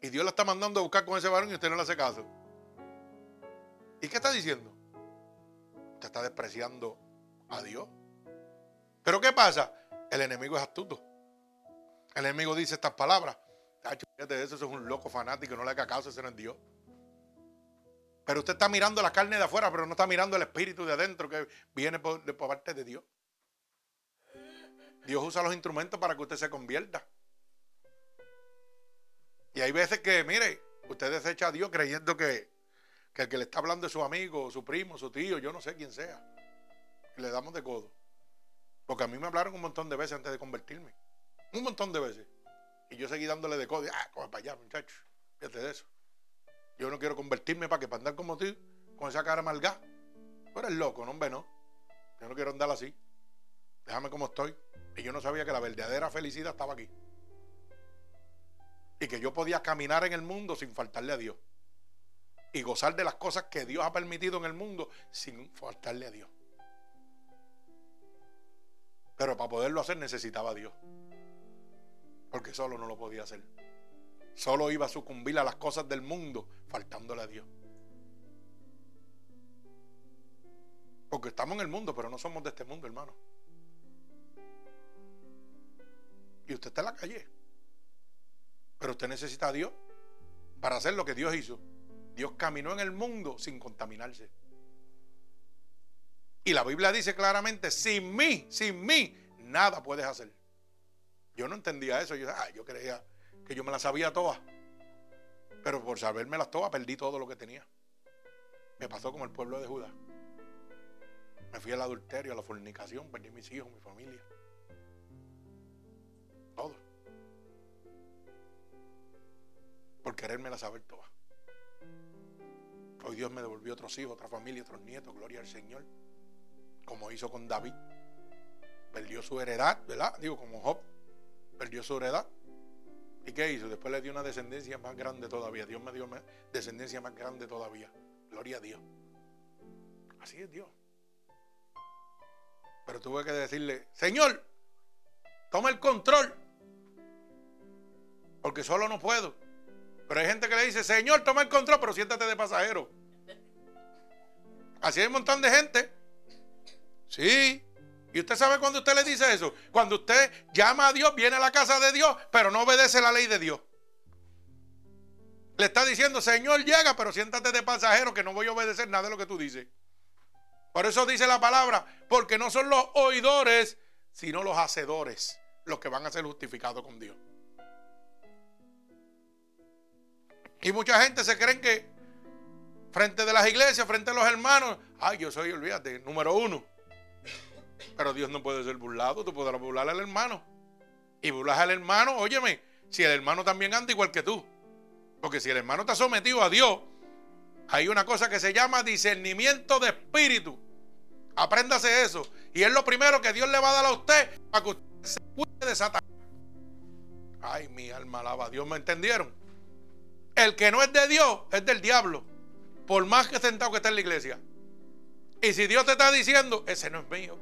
Y Dios la está mandando a buscar con ese varón y usted no le hace caso. ¿Y qué está diciendo? Usted está despreciando a Dios. Pero ¿qué pasa? El enemigo es astuto. El enemigo dice estas palabras. de eso, es un loco fanático, no le haga caso, ese no es Dios. Pero usted está mirando la carne de afuera, pero no está mirando el espíritu de adentro que viene por, por parte de Dios. Dios usa los instrumentos para que usted se convierta. Y hay veces que, mire, usted desecha a Dios creyendo que, que el que le está hablando es su amigo, su primo, su tío, yo no sé quién sea. Y le damos de codo. Porque a mí me hablaron un montón de veces antes de convertirme. Un montón de veces. Y yo seguí dándole de codo. Ah, come para allá, muchacho. Fíjate de eso. Yo no quiero convertirme para que para andar como tú, con esa cara malgada. Tú eres loco, no, hombre, no. Yo no quiero andar así. Déjame como estoy. Y yo no sabía que la verdadera felicidad estaba aquí. Y que yo podía caminar en el mundo sin faltarle a Dios. Y gozar de las cosas que Dios ha permitido en el mundo sin faltarle a Dios. Pero para poderlo hacer necesitaba a Dios. Porque solo no lo podía hacer. Solo iba a sucumbir a las cosas del mundo faltándole a Dios. Porque estamos en el mundo, pero no somos de este mundo, hermano. Y usted está en la calle. Pero usted necesita a Dios para hacer lo que Dios hizo. Dios caminó en el mundo sin contaminarse. Y la Biblia dice claramente, sin mí, sin mí, nada puedes hacer. Yo no entendía eso. Yo, yo creía que yo me las sabía todas. Pero por saberme las todas, perdí todo lo que tenía. Me pasó como el pueblo de Judá. Me fui al adulterio, a la fornicación, perdí mis hijos, mi familia. Todo. Por quererme la saber todas. Hoy Dios me devolvió otros hijos, otra familia, otros nietos, gloria al Señor. Como hizo con David. Perdió su heredad, ¿verdad? Digo, como Job, perdió su heredad. ¿Y qué hizo? Después le dio una descendencia más grande todavía. Dios me dio una descendencia más grande todavía. Gloria a Dios. Así es Dios. Pero tuve que decirle, Señor, toma el control. Porque solo no puedo. Pero hay gente que le dice, Señor, toma el control, pero siéntate de pasajero. Así hay un montón de gente. Sí. ¿Y usted sabe cuando usted le dice eso? Cuando usted llama a Dios, viene a la casa de Dios, pero no obedece la ley de Dios. Le está diciendo, Señor, llega, pero siéntate de pasajero que no voy a obedecer nada de lo que tú dices. Por eso dice la palabra, porque no son los oidores, sino los hacedores los que van a ser justificados con Dios. Y mucha gente se creen que frente de las iglesias, frente a los hermanos, ay, yo soy, olvídate, número uno. Pero Dios no puede ser burlado, tú podrás burlar al hermano. Y burlas al hermano, óyeme, si el hermano también anda igual que tú. Porque si el hermano está sometido a Dios, hay una cosa que se llama discernimiento de espíritu. Apréndase eso. Y es lo primero que Dios le va a dar a usted para que usted se cuide de. Ay, mi alma alaba Dios. ¿Me entendieron? El que no es de Dios es del diablo. Por más que sentado que esté en la iglesia. Y si Dios te está diciendo, ese no es mío.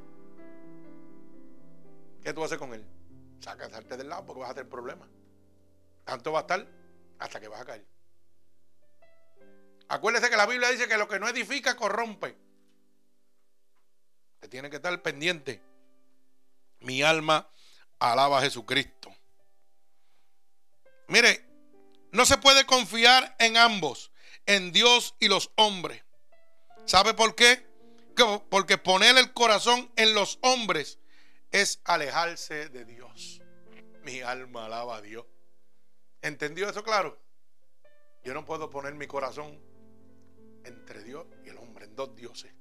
¿Qué tú haces con él? Sácate del lado porque vas a tener problemas. Tanto va a estar hasta que vas a caer. Acuérdese que la Biblia dice que lo que no edifica corrompe. Te tiene que estar pendiente. Mi alma alaba a Jesucristo. Mire, no se puede confiar en ambos, en Dios y los hombres. ¿Sabe por qué? Porque poner el corazón en los hombres es alejarse de Dios. Mi alma alaba a Dios. ¿Entendió eso claro? Yo no puedo poner mi corazón entre Dios y el hombre, en dos dioses.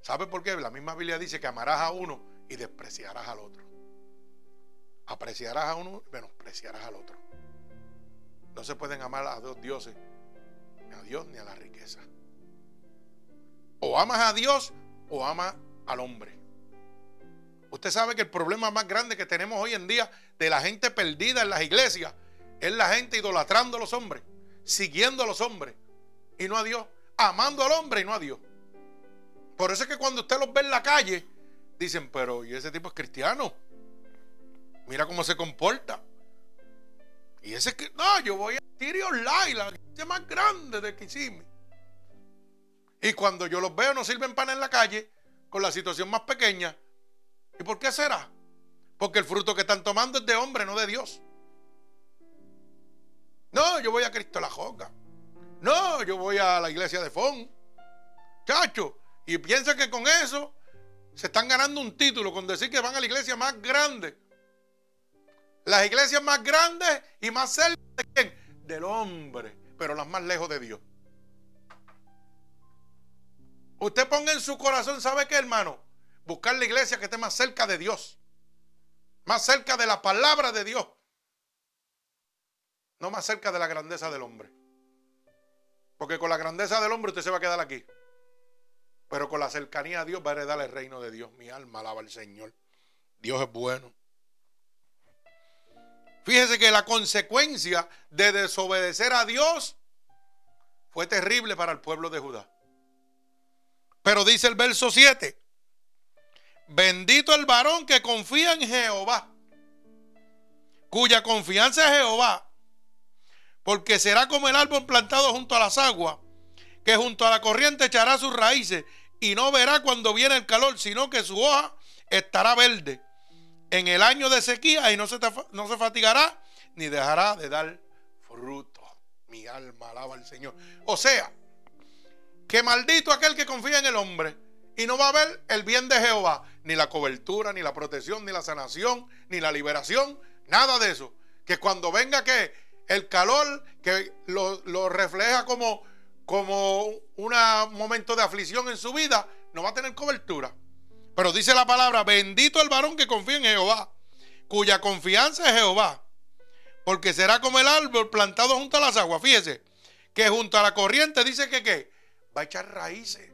¿Sabe por qué? La misma Biblia dice que amarás a uno y despreciarás al otro. Apreciarás a uno y menospreciarás al otro. No se pueden amar a dos dioses, ni a Dios ni a la riqueza. O amas a Dios o amas al hombre. Usted sabe que el problema más grande que tenemos hoy en día de la gente perdida en las iglesias es la gente idolatrando a los hombres, siguiendo a los hombres y no a Dios, amando al hombre y no a Dios. Por eso es que cuando usted los ve en la calle, dicen, pero ¿y ese tipo es cristiano? Mira cómo se comporta. Y ese que, no, yo voy a Tirio Online, la iglesia más grande de Kissimmee. Y cuando yo los veo, no sirven pan en la calle, con la situación más pequeña. ¿Y por qué será? Porque el fruto que están tomando es de hombre, no de Dios. No, yo voy a Cristo la Joca. No, yo voy a la iglesia de Fon. Chacho, y piensa que con eso se están ganando un título, con decir que van a la iglesia más grande. Las iglesias más grandes y más cerca de quién? Del hombre, pero las más lejos de Dios. Usted ponga en su corazón, ¿sabe qué, hermano? Buscar la iglesia que esté más cerca de Dios. Más cerca de la palabra de Dios. No más cerca de la grandeza del hombre. Porque con la grandeza del hombre usted se va a quedar aquí. Pero con la cercanía a Dios va a heredar el reino de Dios. Mi alma alaba al Señor. Dios es bueno. Fíjese que la consecuencia de desobedecer a Dios fue terrible para el pueblo de Judá. Pero dice el verso 7, bendito el varón que confía en Jehová, cuya confianza es Jehová, porque será como el árbol plantado junto a las aguas, que junto a la corriente echará sus raíces y no verá cuando viene el calor, sino que su hoja estará verde en el año de sequía y no se, fatigará ni dejará de dar fruto. Mi alma alaba al Señor. O sea, que maldito aquel que confía en el hombre y no va a ver el bien de Jehová, ni la cobertura, ni la protección, ni la sanación, ni la liberación, nada de eso. Que cuando venga que el calor que lo, lo refleja como, como un momento de aflicción en su vida, no va a tener cobertura. Pero dice la palabra, bendito el varón que confía en Jehová, cuya confianza es Jehová, porque será como el árbol plantado junto a las aguas. Fíjese, que junto a la corriente dice que ¿qué? va a echar raíces.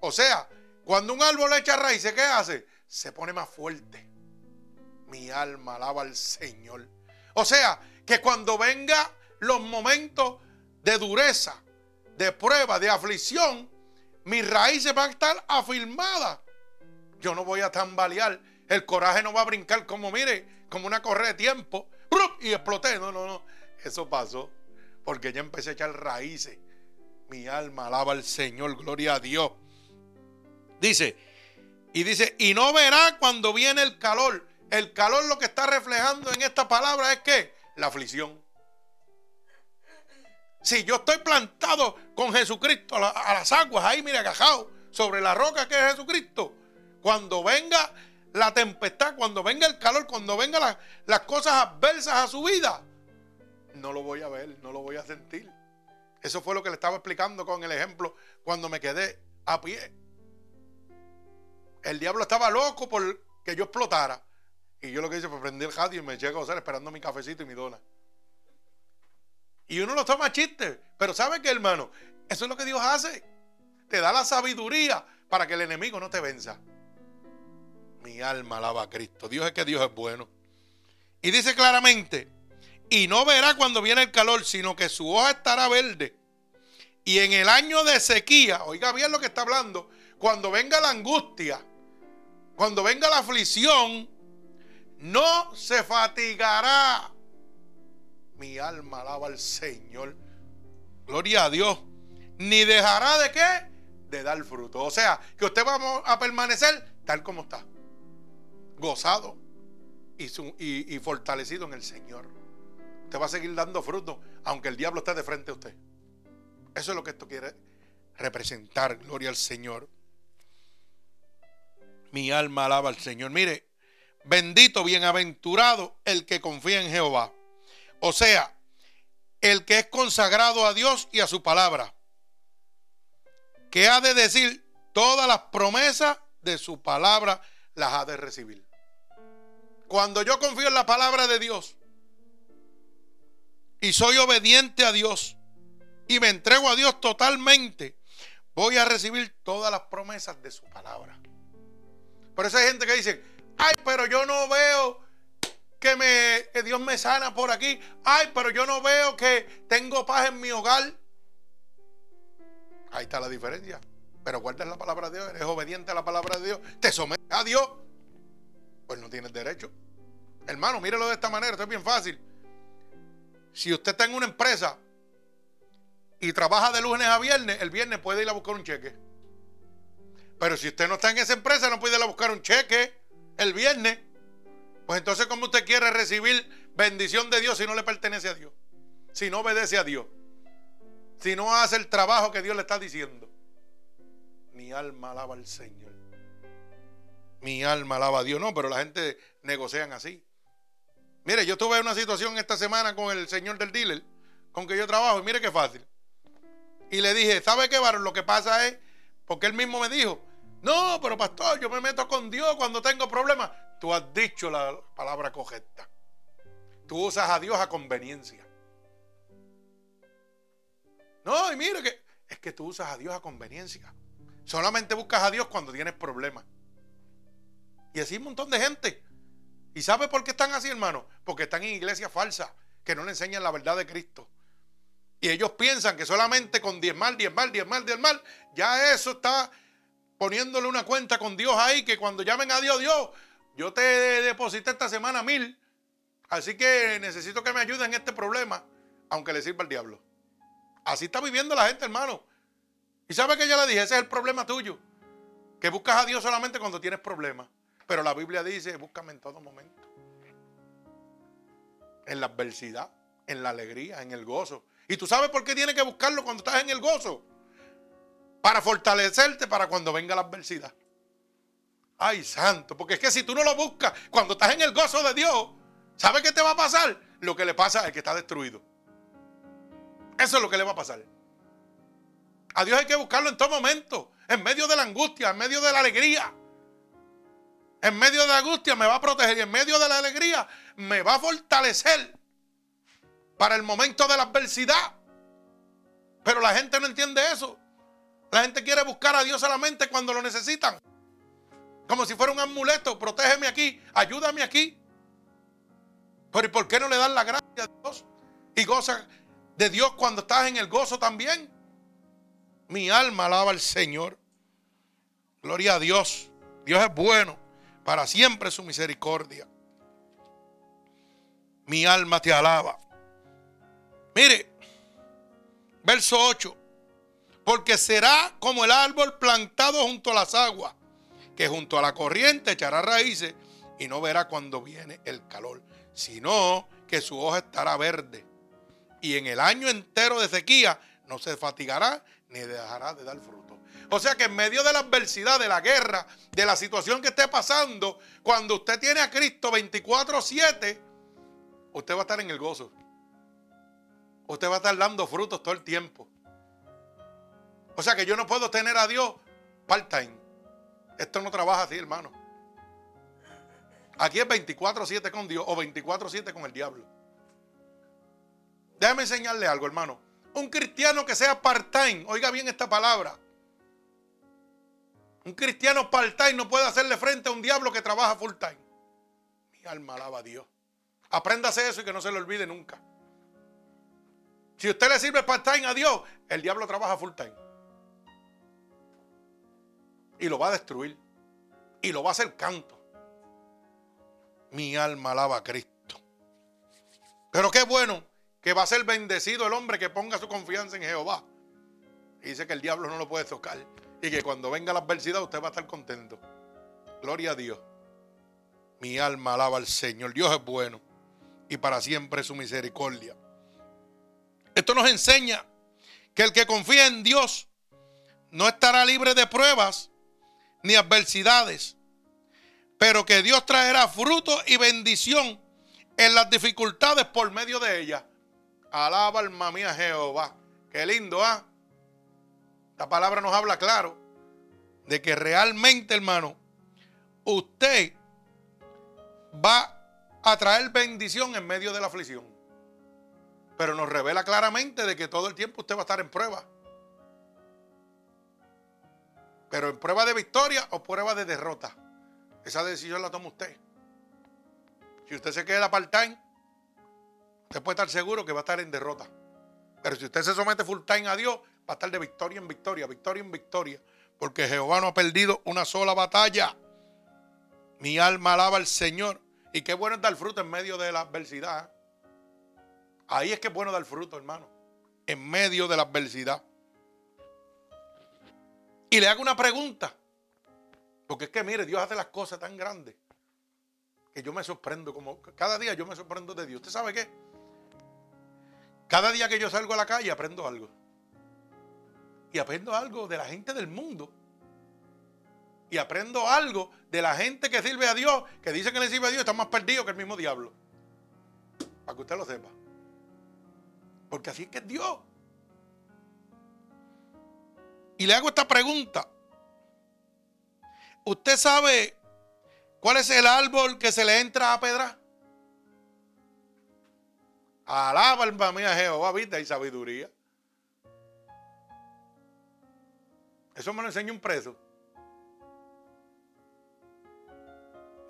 O sea, cuando un árbol echa raíces, ¿qué hace? Se pone más fuerte. Mi alma alaba al Señor. O sea, que cuando venga los momentos de dureza, de prueba, de aflicción, mis raíces van a estar afirmadas. Yo no voy a tambalear. El coraje no va a brincar como, mire, como una correa de tiempo. Y exploté. No, no, no. Eso pasó. Porque ya empecé a echar raíces. Mi alma alaba al Señor. Gloria a Dios. Dice, y dice, y no verá cuando viene el calor. El calor lo que está reflejando en esta palabra es que la aflicción. Si yo estoy plantado con Jesucristo a, las aguas, ahí mira, agajado, sobre la roca que es Jesucristo, cuando venga la tempestad, cuando venga el calor, cuando vengan las cosas adversas a su vida, no lo voy a ver, no lo voy a sentir. Eso fue lo que le estaba explicando con el ejemplo cuando me quedé a pie. El diablo estaba loco por que yo explotara. Y yo lo que hice fue prender el radio y me eché a gozar esperando mi cafecito y mi dona. Y uno lo toma chiste. Pero ¿sabe qué, hermano? Eso es lo que Dios hace. Te da la sabiduría para que el enemigo no te venza. Mi alma alaba a Cristo. Dios es que Dios es bueno. Y dice claramente, y no verá cuando viene el calor, sino que su hoja estará verde. Y en el año de sequía, oiga bien lo que está hablando, cuando venga la angustia, cuando venga la aflicción, no se fatigará mi alma alaba al Señor. Gloria a Dios. Ni dejará de qué? De dar fruto. O sea, que usted va a permanecer tal como está. Gozado y, fortalecido en el Señor. Usted va a seguir dando fruto, aunque el diablo esté de frente a usted. Eso es lo que esto quiere representar. Gloria al Señor. Mi alma alaba al Señor. Mire, bendito, bienaventurado el que confía en Jehová. O sea, el que es consagrado a Dios y a su palabra, que ha de decir todas las promesas de su palabra, las ha de recibir. Cuando yo confío en la palabra de Dios y soy obediente a Dios y me entrego a Dios totalmente, voy a recibir todas las promesas de su palabra. Por eso hay gente que dice, ay, pero yo no veo que, me, Dios me sana por aquí. Ay, pero yo no veo que tengo paz en mi hogar. Ahí está la diferencia. Pero guardas la palabra de Dios, eres obediente a la palabra de Dios, te sometes a Dios, pues no tienes derecho. Hermano, mírelo de esta manera, esto es bien fácil. Si usted está en una empresa y trabaja de lunes a viernes, el viernes puede ir a buscar un cheque. Pero si usted no está en esa empresa, no puede ir a buscar un cheque el viernes. Pues entonces, ¿cómo usted quiere recibir bendición de Dios si no le pertenece a Dios? Si no obedece a Dios. Si no hace el trabajo que Dios le está diciendo. Mi alma alaba al Señor. Mi alma alaba a Dios. No, pero la gente negocian así. Mire, yo tuve una situación esta semana con el señor del dealer, con que yo trabajo, y mire qué fácil. Y le dije, ¿sabe qué, varón? Lo que pasa es, porque él mismo me dijo, no, pero pastor, yo me meto con Dios cuando tengo problemas. Tú has dicho la palabra correcta. Tú usas a Dios a conveniencia. No, y mire que es que tú usas a Dios a conveniencia. Solamente buscas a Dios cuando tienes problemas. Y así un montón de gente. ¿Y sabe por qué están así, hermano? Porque están en iglesias falsas, que no le enseñan la verdad de Cristo. Y ellos piensan que solamente con 10 mal, 10 mal, 10 mal, 10 mal, ya eso está poniéndole una cuenta con Dios ahí, que cuando llamen a Dios, Dios, yo te deposité esta semana mil, así que necesito que me ayuden en este problema, aunque le sirva al diablo. Así está viviendo la gente, hermano. Y sabe que yo le dije, ese es el problema tuyo, que buscas a Dios solamente cuando tienes problemas. Pero la Biblia dice, búscame en todo momento. En la adversidad, en la alegría, en el gozo. ¿Y tú sabes por qué tienes que buscarlo cuando estás en el gozo? Para fortalecerte para cuando venga la adversidad. Ay, santo, porque es que si tú no lo buscas cuando estás en el gozo de Dios, ¿sabes qué te va a pasar? Lo que le pasa es que está destruido. Eso es lo que le va a pasar. A Dios hay que buscarlo en todo momento, en medio de la angustia, en medio de la alegría. En medio de la angustia me va a proteger y en medio de la alegría me va a fortalecer para el momento de la adversidad. Pero la gente no entiende eso. La gente quiere buscar a Dios solamente cuando lo necesitan. Como si fuera un amuleto. Protégeme aquí, ayúdame aquí. Pero ¿y por qué no le dan la gracia a Dios? Y goza de Dios cuando estás en el gozo también. Mi alma alaba al Señor. Gloria a Dios. Dios es bueno. Para siempre su misericordia. Mi alma te alaba. Mire, verso 8. Porque será como el árbol plantado junto a las aguas, que junto a la corriente echará raíces y no verá cuando viene el calor, sino que su hoja estará verde. Y en el año entero de sequía no se fatigará ni dejará de dar fruto. O sea que en medio de la adversidad, de la guerra, de la situación que esté pasando, cuando usted tiene a Cristo 24-7, usted va a estar en el gozo usted va a estar dando frutos todo el tiempo. O sea que yo no puedo tener a Dios part-time. Esto no trabaja así, hermano. Aquí es 24-7 con Dios o 24-7 con el diablo. Déjame enseñarle algo, hermano. Un cristiano que sea part-time, oiga bien esta palabra. Un cristiano part-time no puede hacerle frente a un diablo que trabaja full-time. Mi alma alaba a Dios. Apréndase eso y que no se lo olvide nunca. Si usted le sirve part-time a Dios, el diablo trabaja full-time. Y lo va a destruir. Y lo va a hacer canto. Mi alma alaba a Cristo. Pero qué bueno que va a ser bendecido el hombre que ponga su confianza en Jehová. Dice que el diablo no lo puede tocar. Y que cuando venga la adversidad usted va a estar contento. Gloria a Dios. Mi alma alaba al Señor. Dios es bueno. Y para siempre su misericordia. Esto nos enseña que el que confía en Dios no estará libre de pruebas ni adversidades, pero que Dios traerá fruto y bendición en las dificultades por medio de ellas. Alaba alma mía Jehová. Qué lindo, ¿ah? Esta palabra nos habla claro de que realmente, hermano, usted va a traer bendición en medio de la aflicción. Pero nos revela claramente de que todo el tiempo usted va a estar en prueba. Pero en prueba de victoria o prueba de derrota. Esa decisión la toma usted. Si usted se queda part-time, usted puede estar seguro que va a estar en derrota. Pero si usted se somete full-time a Dios, va a estar de victoria en victoria, victoria en victoria. Porque Jehová no ha perdido una sola batalla. Mi alma alaba al Señor. Y qué bueno es dar fruto en medio de la adversidad. Ahí es que es bueno dar fruto, hermano. En medio de la adversidad. Y le hago una pregunta. Porque es que, mire, Dios hace las cosas tan grandes que yo me sorprendo. Como cada día yo me sorprendo de Dios. ¿Usted sabe qué? Cada día que yo salgo a la calle aprendo algo. Y aprendo algo de la gente del mundo. Y aprendo algo de la gente que sirve a Dios, que dice que le sirve a Dios, está más perdido que el mismo diablo. Para que usted lo sepa. Porque así es que Dios. Y le hago esta pregunta. ¿Usted sabe cuál es el árbol que se le entra a pedra? Alaba alma mía Jehová, viste, hay sabiduría. Eso me lo enseñó un preso.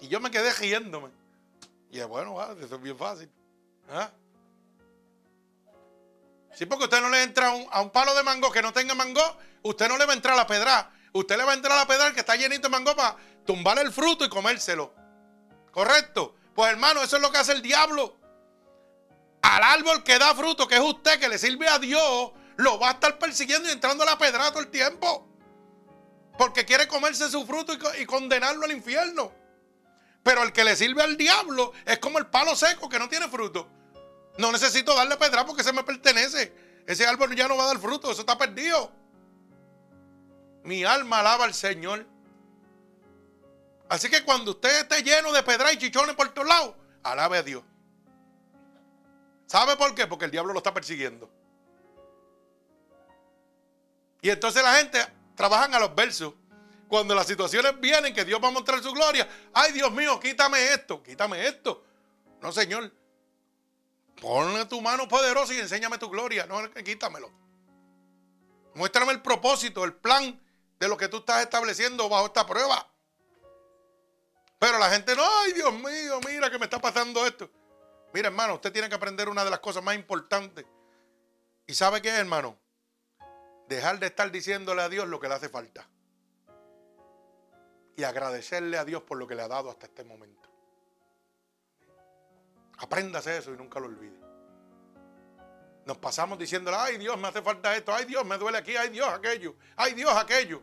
Y yo me quedé riéndome. Y bueno, eso es bien fácil. ¿Ah? Sí, porque usted no le entra a un, a un, palo de mango que no tenga mango, usted no le va a entrar a la pedra. Usted le va a entrar a la pedra que está llenito de mango para tumbar el fruto y comérselo. ¿Correcto? Pues hermano, eso es lo que hace el diablo. Al árbol que da fruto, que es usted, que le sirve a Dios, lo va a estar persiguiendo y entrando a la pedra todo el tiempo. Porque quiere comerse su fruto y, y condenarlo al infierno. Pero el que le sirve al diablo es como el palo seco que no tiene fruto. No necesito darle pedra porque se me pertenece. Ese árbol ya no va a dar fruto, eso está perdido. Mi alma alaba al Señor. Así que cuando usted esté lleno de pedra y chichones por todos lados, alabe a Dios. ¿Sabe por qué? Porque el diablo lo está persiguiendo. Y entonces la gente trabajan a los versos. Cuando las situaciones vienen que Dios va a mostrar su gloria, ay Dios mío, quítame esto, quítame esto. No, Señor. Ponle tu mano poderosa y enséñame tu gloria. No, quítamelo. Muéstrame el propósito, el plan de lo que tú estás estableciendo bajo esta prueba. Pero la gente no, ay Dios mío, mira que me está pasando esto. Mira, hermano, usted tiene que aprender una de las cosas más importantes. ¿Y sabe qué hermano? Dejar de estar diciéndole a Dios lo que le hace falta. Y agradecerle a Dios por lo que le ha dado hasta este momento. Apréndase eso y nunca lo olvide. Nos pasamos diciéndole, ay Dios, me hace falta esto, ay Dios, me duele aquí, ay Dios, aquello, ay Dios, aquello.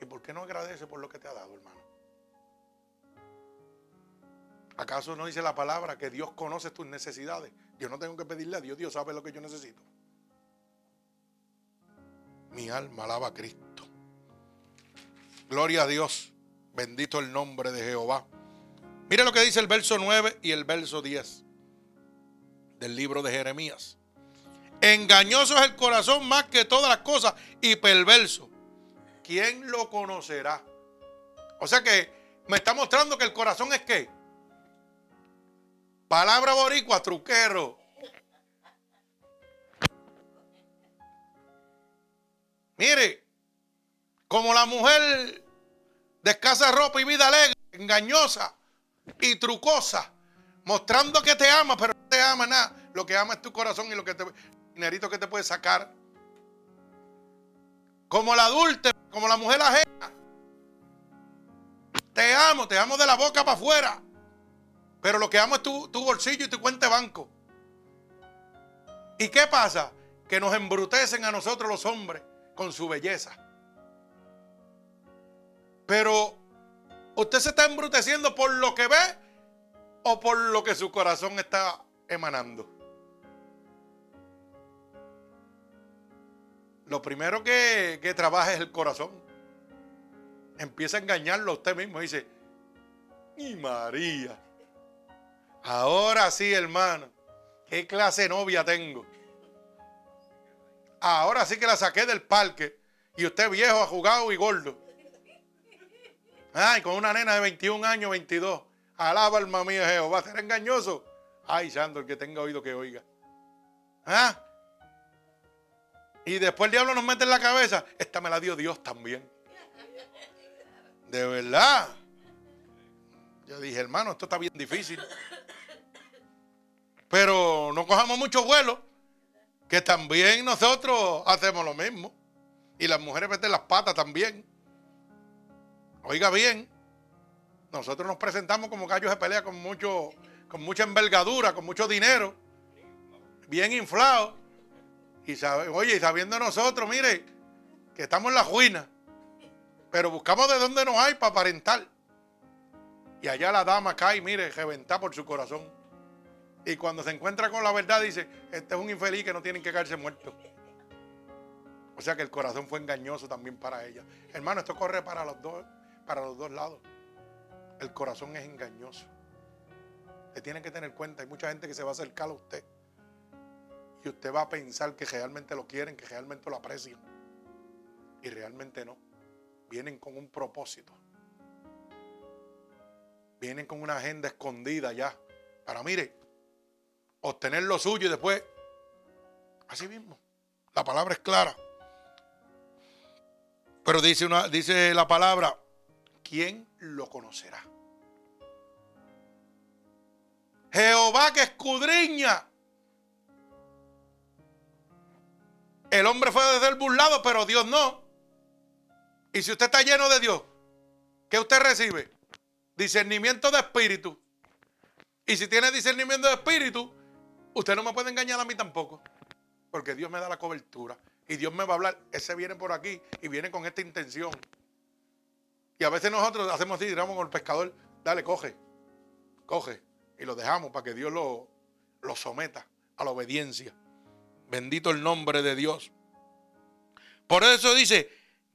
¿Y por qué no agradece por lo que te ha dado, hermano? ¿Acaso no dice la palabra que Dios conoce tus necesidades? Yo no tengo que pedirle a Dios, Dios sabe lo que yo necesito. Mi alma alaba a Cristo. Gloria a Dios. Bendito el nombre de Jehová. Mire lo que dice el verso 9 y el verso 10 del libro de Jeremías. Engañoso es el corazón más que todas las cosas y perverso. ¿Quién lo conocerá? O sea que me está mostrando que el corazón es qué? Palabra boricua, truquero. Mire, como la mujer de escasa ropa y vida alegre, engañosa y trucosa, mostrando que te ama, pero no te ama nada. Lo que ama es tu corazón y lo que te dinerito que te puede sacar. Como la adulta, como la mujer ajena. Te amo, te amo de la boca para afuera. Pero lo que amo es tu, tu bolsillo y tu cuenta de banco. ¿Y qué pasa? Que nos embrutecen a nosotros los hombres con su belleza. Pero usted se está embruteciendo por lo que ve o por lo que su corazón está emanando. Lo primero que, trabaja es el corazón. Empieza a engañarlo a usted mismo. Dice, y María, ahora sí, hermano, ¿qué clase novia tengo? Ahora sí que la saqué del parque y usted viejo, jugado y gordo. Ay, con una nena de 21 años, 22. Alaba alma mía Jehová. ¿Será engañoso? Ay, santo, el que tenga oído que oiga. ¿Ah? Y después el diablo nos mete en la cabeza. Esta me la dio Dios también. De verdad. Yo dije, hermano, esto está bien difícil. Pero no cojamos mucho vuelo que también nosotros hacemos lo mismo. Y las mujeres meten las patas también. Oiga bien, nosotros nos presentamos como gallos de pelea con, mucho, con mucha envergadura, con mucho dinero, bien inflados. Y sabe, oye, y sabiendo nosotros, mire, que estamos en la ruina, pero buscamos de dónde nos hay para aparentar. Y allá la dama cae, mire, reventar por su corazón. Y cuando se encuentra con la verdad dice, este es un infeliz que no tienen que caerse muerto. O sea que el corazón fue engañoso también para ella. Hermano, esto corre para los dos, para los dos lados. El corazón es engañoso. Usted tiene que tener cuenta, hay mucha gente que se va a acercar a usted. Y usted va a pensar que realmente lo quieren, que realmente lo aprecian. Y realmente no. Vienen con un propósito. Vienen con una agenda escondida ya. Para, mire, obtener lo suyo y después, así mismo. La palabra es clara. Pero dice, una, dice la palabra, ¿quién lo conocerá? Jehová que escudriña. El hombre fue desde el burlado, pero Dios no. Y si usted está lleno de Dios, ¿qué usted recibe? Discernimiento de espíritu. Y si tiene discernimiento de espíritu, usted no me puede engañar a mí tampoco. Porque Dios me da la cobertura. Y Dios me va a hablar. Ese viene por aquí y viene con esta intención. Y a veces nosotros hacemos así, tiramos con el pescador. Dale, coge. Coge. Y lo dejamos para que Dios lo, lo someta a la obediencia. Bendito el nombre de Dios. Por eso dice,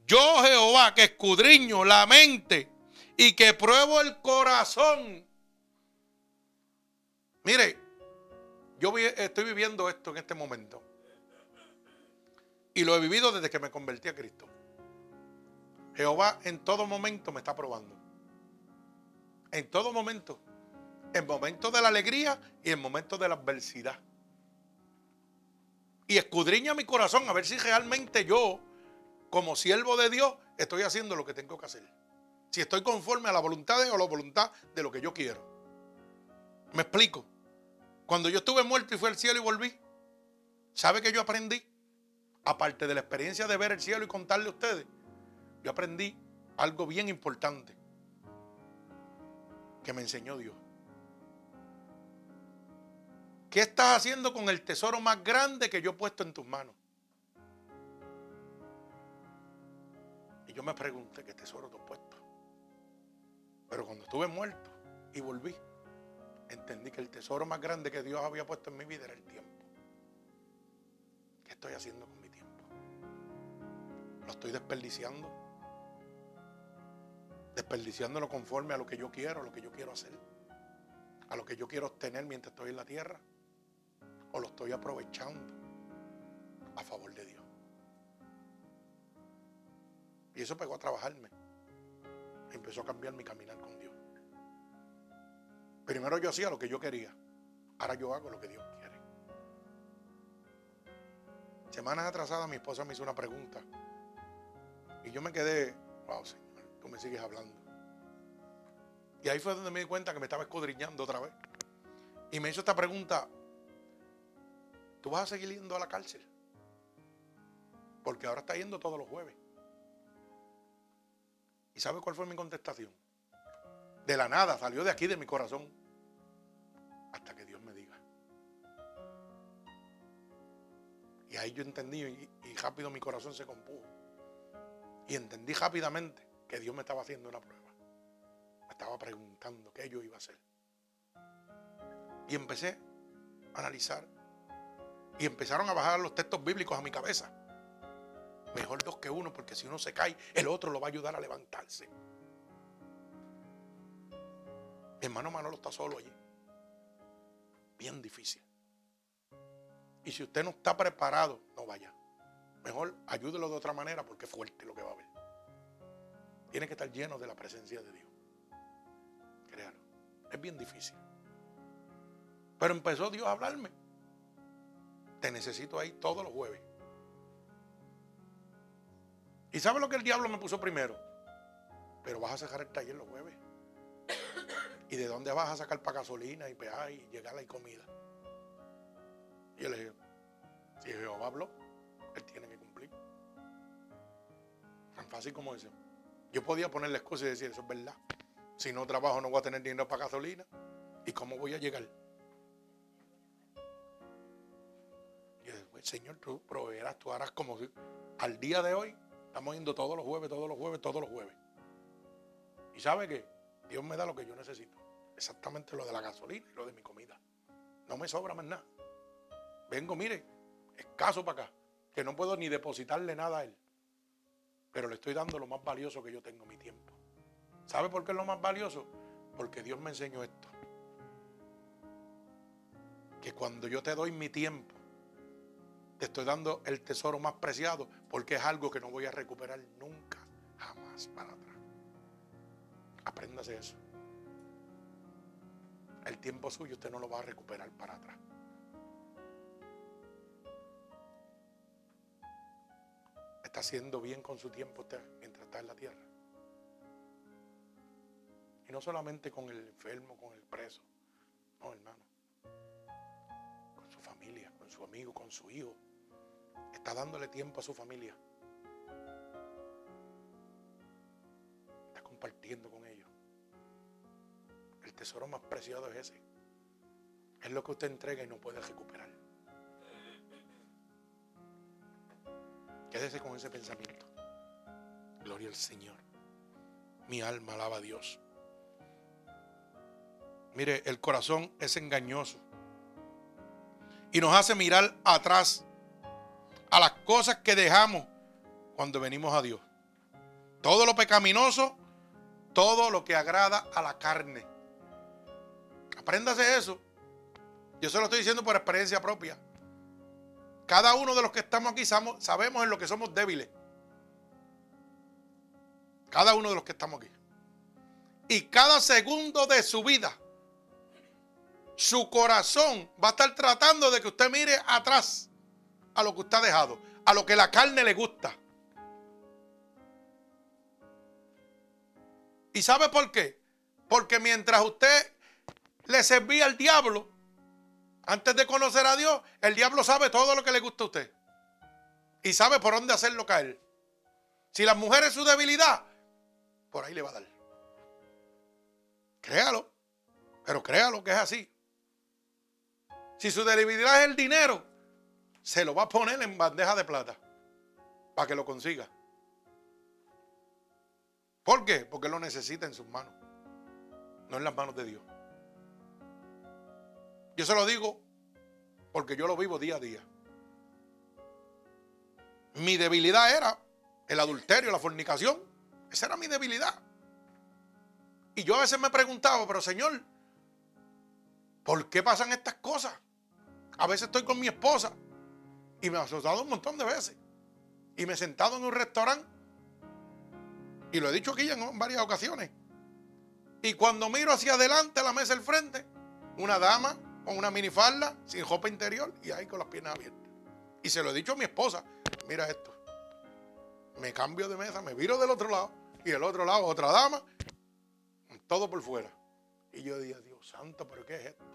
yo Jehová que escudriño la mente y que pruebo el corazón. Mire, yo estoy viviendo esto en este momento. Y lo he vivido desde que me convertí a Cristo. Jehová en todo momento me está probando. En todo momento. En momentos de la alegría y en momentos de la adversidad. Y escudriña mi corazón a ver si realmente yo, como siervo de Dios, estoy haciendo lo que tengo que hacer. Si estoy conforme a la voluntad de o la voluntad de lo que yo quiero. Me explico. Cuando yo estuve muerto y fui al cielo y volví, ¿sabe que yo aprendí? aparte de la experiencia de ver el cielo y contarle a ustedes, yo aprendí algo bien importante que me enseñó Dios. ¿Qué estás haciendo con el tesoro más grande que yo he puesto en tus manos? Y yo me pregunté, ¿qué tesoro te he puesto? Pero cuando estuve muerto y volví, entendí que el tesoro más grande que Dios había puesto en mi vida era el tiempo. ¿Qué estoy haciendo con mi lo estoy desperdiciando. Desperdiciándolo conforme a lo que yo quiero, a lo que yo quiero hacer. A lo que yo quiero obtener mientras estoy en la tierra. O lo estoy aprovechando a favor de Dios. Y eso pegó a trabajarme. Empezó a cambiar mi caminar con Dios. Primero yo hacía lo que yo quería. Ahora yo hago lo que Dios quiere. Semanas atrasadas mi esposa me hizo una pregunta. Y yo me quedé, wow, Señor, tú me sigues hablando. Y ahí fue donde me di cuenta que me estaba escudriñando otra vez. Y me hizo esta pregunta, ¿tú vas a seguir yendo a la cárcel? Porque ahora está yendo todos los jueves. ¿Y sabe cuál fue mi contestación? De la nada, salió de aquí, de mi corazón. Hasta que Dios me diga. Y ahí yo entendí y, y rápido mi corazón se compuso. Y entendí rápidamente que Dios me estaba haciendo una prueba. Me estaba preguntando qué yo iba a hacer. Y empecé a analizar. Y empezaron a bajar los textos bíblicos a mi cabeza. Mejor dos que uno, porque si uno se cae, el otro lo va a ayudar a levantarse. Mi hermano Manolo está solo allí. Bien difícil. Y si usted no está preparado, no vaya. Mejor ayúdelo de otra manera porque es fuerte lo que va a haber. Tiene que estar lleno de la presencia de Dios. Créalo. Es bien difícil. Pero empezó Dios a hablarme. Te necesito ahí todos los jueves. ¿Y sabe lo que el diablo me puso primero? Pero vas a sacar el taller los jueves. ¿Y de dónde vas a sacar para gasolina y peaje y llegar la comida? Y yo le dije, si Jehová habló, él tiene que cumplir. Tan fácil como eso. Yo podía ponerle excusas y decir, eso es verdad. Si no trabajo no voy a tener dinero para gasolina. ¿Y cómo voy a llegar? Y después, pues, Señor, tú proveerás, tú harás como si al día de hoy estamos yendo todos los jueves, todos los jueves, todos los jueves. Y sabe que Dios me da lo que yo necesito. Exactamente lo de la gasolina y lo de mi comida. No me sobra más nada. Vengo, mire, escaso para acá que no puedo ni depositarle nada a Él. Pero le estoy dando lo más valioso que yo tengo, mi tiempo. ¿Sabe por qué es lo más valioso? Porque Dios me enseñó esto. que cuando yo te doy mi tiempo, te estoy dando el tesoro más preciado porque es algo que no voy a recuperar nunca, jamás para atrás. Apréndase eso. El tiempo suyo usted no lo va a recuperar para atrás. Está haciendo bien con su tiempo mientras está en la tierra. Y no solamente con el enfermo, con el preso. No, hermano. Con su familia, con su amigo, con su hijo. Está dándole tiempo a su familia. Está compartiendo con ellos. El tesoro más preciado es ese. Es lo que usted entrega y no puede recuperar. Quédese con ese pensamiento. Gloria al Señor. Mi alma alaba a Dios. Mire, el corazón es engañoso. Y nos hace mirar atrás a las cosas que dejamos cuando venimos a Dios. Todo lo pecaminoso, todo lo que agrada a la carne. Apréndase eso. Yo se lo estoy diciendo por experiencia propia. Cada uno de los que estamos aquí sabemos en lo que somos débiles. Cada uno de los que estamos aquí. Y cada segundo de su vida, su corazón va a estar tratando de que usted mire atrás a lo que usted ha dejado, a lo que la carne le gusta. ¿Y sabe por qué? Porque mientras usted le servía al diablo, antes de conocer a Dios, el diablo sabe todo lo que le gusta a usted. Y sabe por dónde hacerlo caer. Si la mujer es su debilidad, por ahí le va a dar. Créalo. Pero créalo que es así. Si su debilidad es el dinero, se lo va a poner en bandeja de plata para que lo consiga. ¿Por qué? Porque lo necesita en sus manos, no en las manos de Dios. Yo se lo digo porque yo lo vivo día a día. Mi debilidad era el adulterio, la fornicación. Esa era mi debilidad. Y yo a veces me preguntaba, pero Señor, ¿por qué pasan estas cosas? A veces estoy con mi esposa y me ha asustado un montón de veces. Y me he sentado en un restaurante. Y lo he dicho aquí en varias ocasiones. Y cuando miro hacia adelante a la mesa del frente, una dama con una minifalda, sin ropa interior y ahí con las piernas abiertas. Y se lo he dicho a mi esposa, mira esto. Me cambio de mesa, me viro del otro lado y del otro lado otra dama, todo por fuera. Y yo dije, Dios santo, pero ¿qué es esto?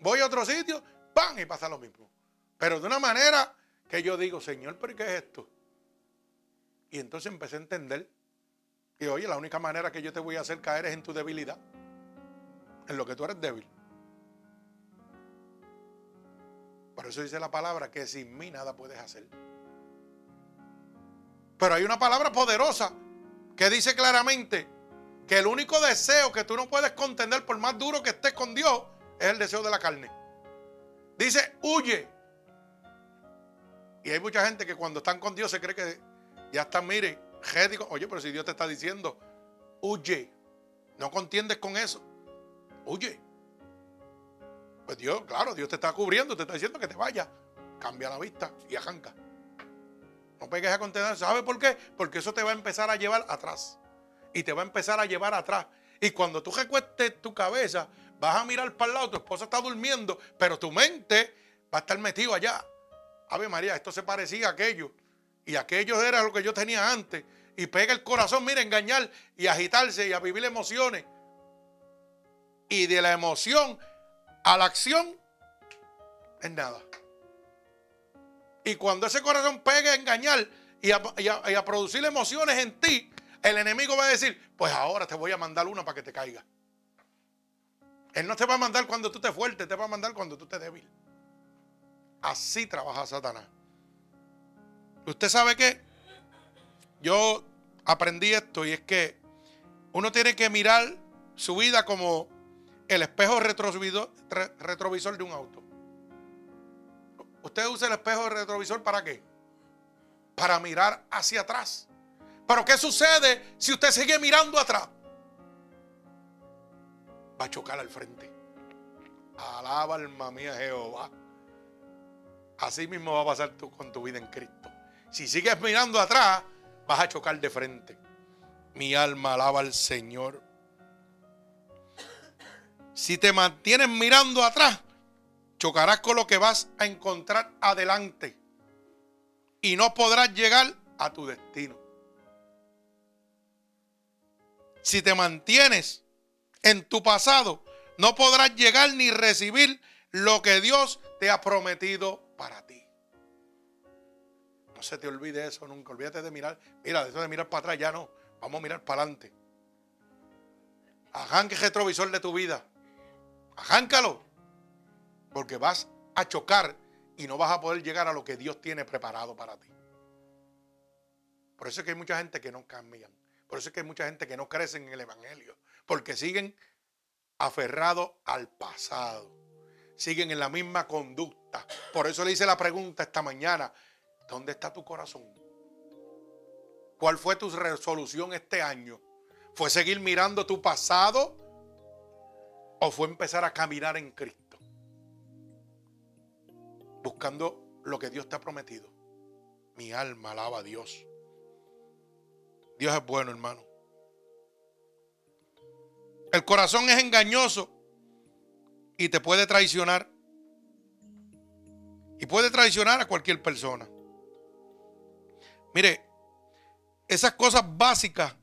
Voy a otro sitio, ¡pam! y pasa lo mismo. Pero de una manera que yo digo, Señor, pero ¿qué es esto? Y entonces empecé a entender. Y oye, la única manera que yo te voy a hacer caer es en tu debilidad. En lo que tú eres débil. Por eso dice la palabra que sin mí nada puedes hacer. Pero hay una palabra poderosa que dice claramente que el único deseo que tú no puedes contender por más duro que estés con Dios es el deseo de la carne. Dice, huye y hay mucha gente que cuando están con Dios se cree que ya están, mire, digo, oye, pero si Dios te está diciendo, huye, no contiendes con eso, huye. Pues Dios, claro, Dios te está cubriendo, te está diciendo que te vaya, cambia la vista y arranca. No pegues a contener, ¿sabe por qué? Porque eso te va a empezar a llevar atrás. Y te va a empezar a llevar atrás. Y cuando tú recuestes tu cabeza, vas a mirar para el lado, tu esposa está durmiendo, pero tu mente va a estar metido allá. Ave María, esto se parecía a aquello. Y aquello era lo que yo tenía antes. Y pega el corazón, mira, engañar y agitarse y a vivir emociones. Y de la emoción a la acción es nada. Y cuando ese corazón pega a engañar y a, producir emociones en ti, el enemigo va a decir, pues ahora te voy a mandar una para que te caiga. Él no te va a mandar cuando tú estés fuerte, te va a mandar cuando tú estés débil. Así trabaja Satanás. Usted sabe que yo aprendí esto y es que uno tiene que mirar su vida como el espejo retrovisor, de un auto. ¿Usted usa el espejo retrovisor para qué? Para mirar hacia atrás. Pero ¿qué sucede si usted sigue mirando atrás? Va a chocar al frente. Alaba alma mía Jehová. Así mismo va a pasar tú con tu vida en Cristo. Si sigues mirando atrás, vas a chocar de frente. Mi alma alaba al Señor. Si te mantienes mirando atrás, chocarás con lo que vas a encontrar adelante y no podrás llegar a tu destino. Si te mantienes en tu pasado, no podrás llegar ni recibir lo que Dios te ha prometido para ti. No se te olvide eso nunca. Olvídate de mirar. Mira, de eso de mirar para atrás ya no. Vamos a mirar para adelante. Arranque retrovisor de tu vida. Arráncalo. Porque vas a chocar y no vas a poder llegar a lo que Dios tiene preparado para ti. Por eso es que hay mucha gente que no cambian. Por eso es que hay mucha gente que no crece en el Evangelio. Porque siguen aferrados al pasado. Siguen en la misma conducta. Por eso le hice la pregunta esta mañana. ¿Dónde está tu corazón? ¿Cuál fue tu resolución este año? ¿Fue seguir mirando tu pasado? ¿O fue empezar a caminar en Cristo? Buscando lo que Dios te ha prometido. Mi alma alaba a Dios. Dios es bueno, hermano. El corazón es engañoso y te puede traicionar. Y puede traicionar a cualquier persona. Mire, esas cosas básicas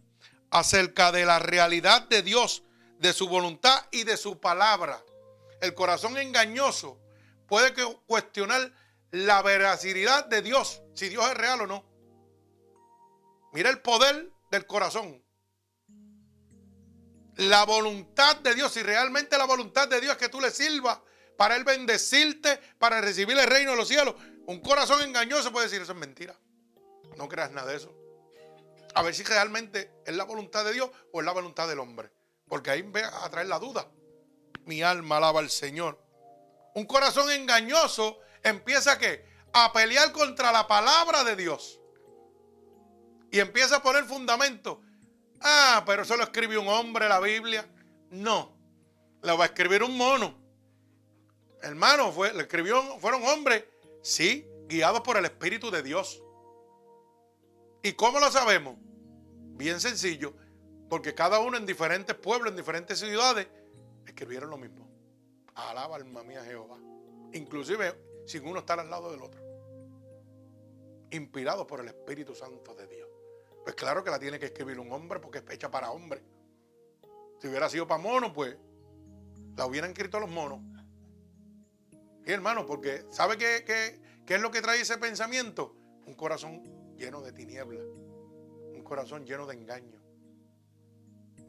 acerca de la realidad de Dios, de su voluntad y de su palabra. El corazón engañoso puede cuestionar la veracidad de Dios, si Dios es real o no. Mira el poder del corazón. La voluntad de Dios, si realmente la voluntad de Dios es que tú le sirvas para Él bendecirte, para recibir el reino de los cielos. Un corazón engañoso puede decir eso es mentira. No creas nada de eso. A ver si realmente es la voluntad de Dios o es la voluntad del hombre. Porque ahí ve a traer la duda. Mi alma alaba al Señor. Un corazón engañoso empieza a pelear contra la palabra de Dios y empieza a poner fundamento. Ah, pero eso lo escribió un hombre la Biblia. No, lo va a escribir un mono. Hermano, fue, lo escribió, fueron hombres, sí, guiados por el Espíritu de Dios. ¿Y cómo lo sabemos? Bien sencillo, porque cada uno en diferentes pueblos, en diferentes ciudades, escribieron lo mismo. Alaba alma mía Jehová. Inclusive sin uno estar al lado del otro. Inspirados por el Espíritu Santo de Dios. Pues claro que la tiene que escribir un hombre porque es hecha para hombre. Si hubiera sido para mono, pues la hubieran escrito los monos. Y hermano, porque ¿sabe qué es lo que trae ese pensamiento? Un corazón lleno de tinieblas, un corazón lleno de engaño.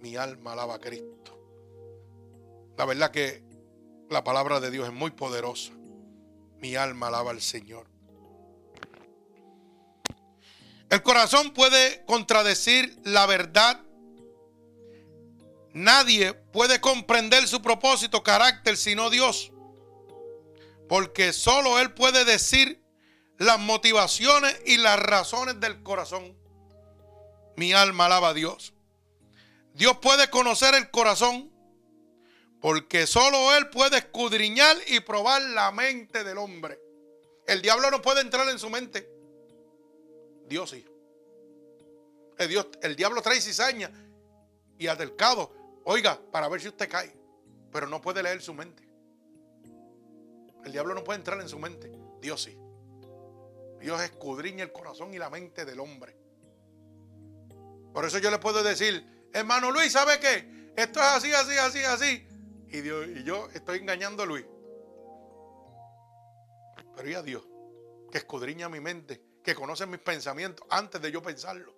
Mi alma alaba a Cristo. La verdad que la palabra de Dios es muy poderosa. Mi alma alaba al Señor. El corazón puede contradecir la verdad. Nadie puede comprender su propósito, carácter, sino Dios. Porque solo Él puede decir las motivaciones y las razones del corazón. Mi alma alaba a Dios. Dios puede conocer el corazón porque solo Él puede escudriñar y probar la mente del hombre. El diablo no puede entrar en su mente. Dios sí. El, Dios, el diablo trae cizaña y adelcado, oiga, para ver si usted cae, pero no puede leer su mente. El diablo no puede entrar en su mente, Dios sí. Dios escudriña el corazón y la mente del hombre. Por eso yo le puedo decir, hermano Luis, ¿sabe qué? Esto es así, así, así, así. Y, yo estoy engañando a Luis. Pero y a Dios, que escudriña mi mente que conocen mis pensamientos antes de yo pensarlo.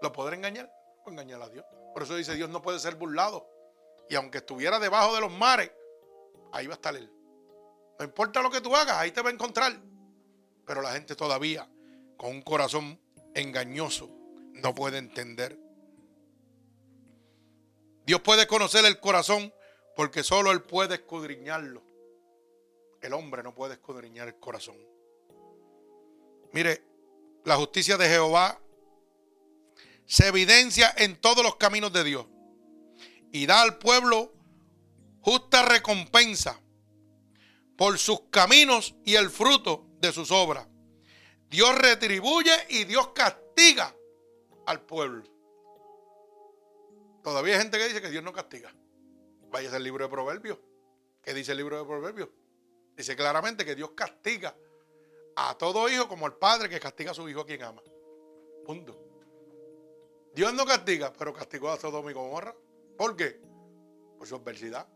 ¿Lo podré engañar? O engañar a Dios. Por eso dice Dios no puede ser burlado. Y aunque estuviera debajo de los mares, ahí va a estar Él. No importa lo que tú hagas, ahí te va a encontrar. Pero la gente todavía, con un corazón engañoso, no puede entender. Dios puede conocer el corazón porque solo Él puede escudriñarlo. El hombre no puede escudriñar el corazón. Mire, la justicia de Jehová se evidencia en todos los caminos de Dios y da al pueblo justa recompensa por sus caminos y el fruto de sus obras. Dios retribuye y Dios castiga al pueblo. Todavía hay gente que dice que Dios no castiga. Vaya al libro de Proverbios. ¿Qué dice el libro de Proverbios? Dice claramente que Dios castiga a todo hijo como el padre que castiga a su hijo a quien ama. Punto. Dios no castiga, pero castigó a Sodoma y Gomorra. ¿Por qué? Por su adversidad.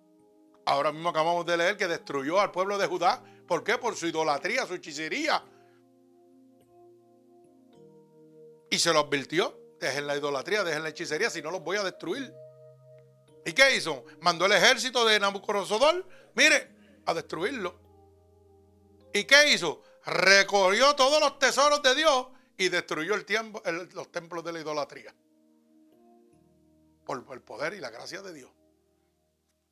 Ahora mismo acabamos de leer que destruyó al pueblo de Judá. ¿Por qué? Por su idolatría, su hechicería. Y se lo advirtió. Dejen la idolatría, dejen la hechicería, si no los voy a destruir. ¿Y qué hizo? Mandó el ejército de Nabucodonosor, mire, a destruirlo. ¿Y qué hizo? Recorrió todos los tesoros de Dios y destruyó el tiempo, los templos de la idolatría. Por el poder y la gracia de Dios.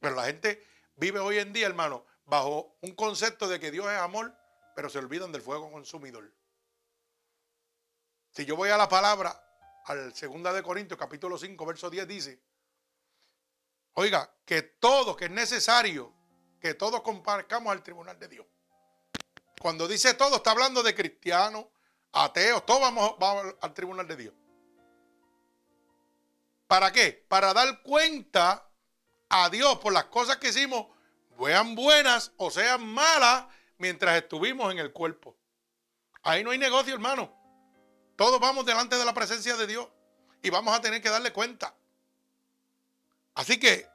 Pero la gente vive hoy en día, hermano, bajo un concepto de que Dios es amor, pero se olvidan del fuego consumidor. Si yo voy a la palabra, al 2 de Corintios, capítulo 5, verso 10, dice, oiga, que todo, que es necesario que todos comparcamos al tribunal de Dios. Cuando dice todo, está hablando de cristianos, ateos, todos vamos, vamos al tribunal de Dios. ¿Para qué? Para dar cuenta a Dios por las cosas que hicimos, sean buenas o sean malas, mientras estuvimos en el cuerpo. Ahí no hay negocio, hermano. Todos vamos delante de la presencia de Dios y vamos a tener que darle cuenta. Así que,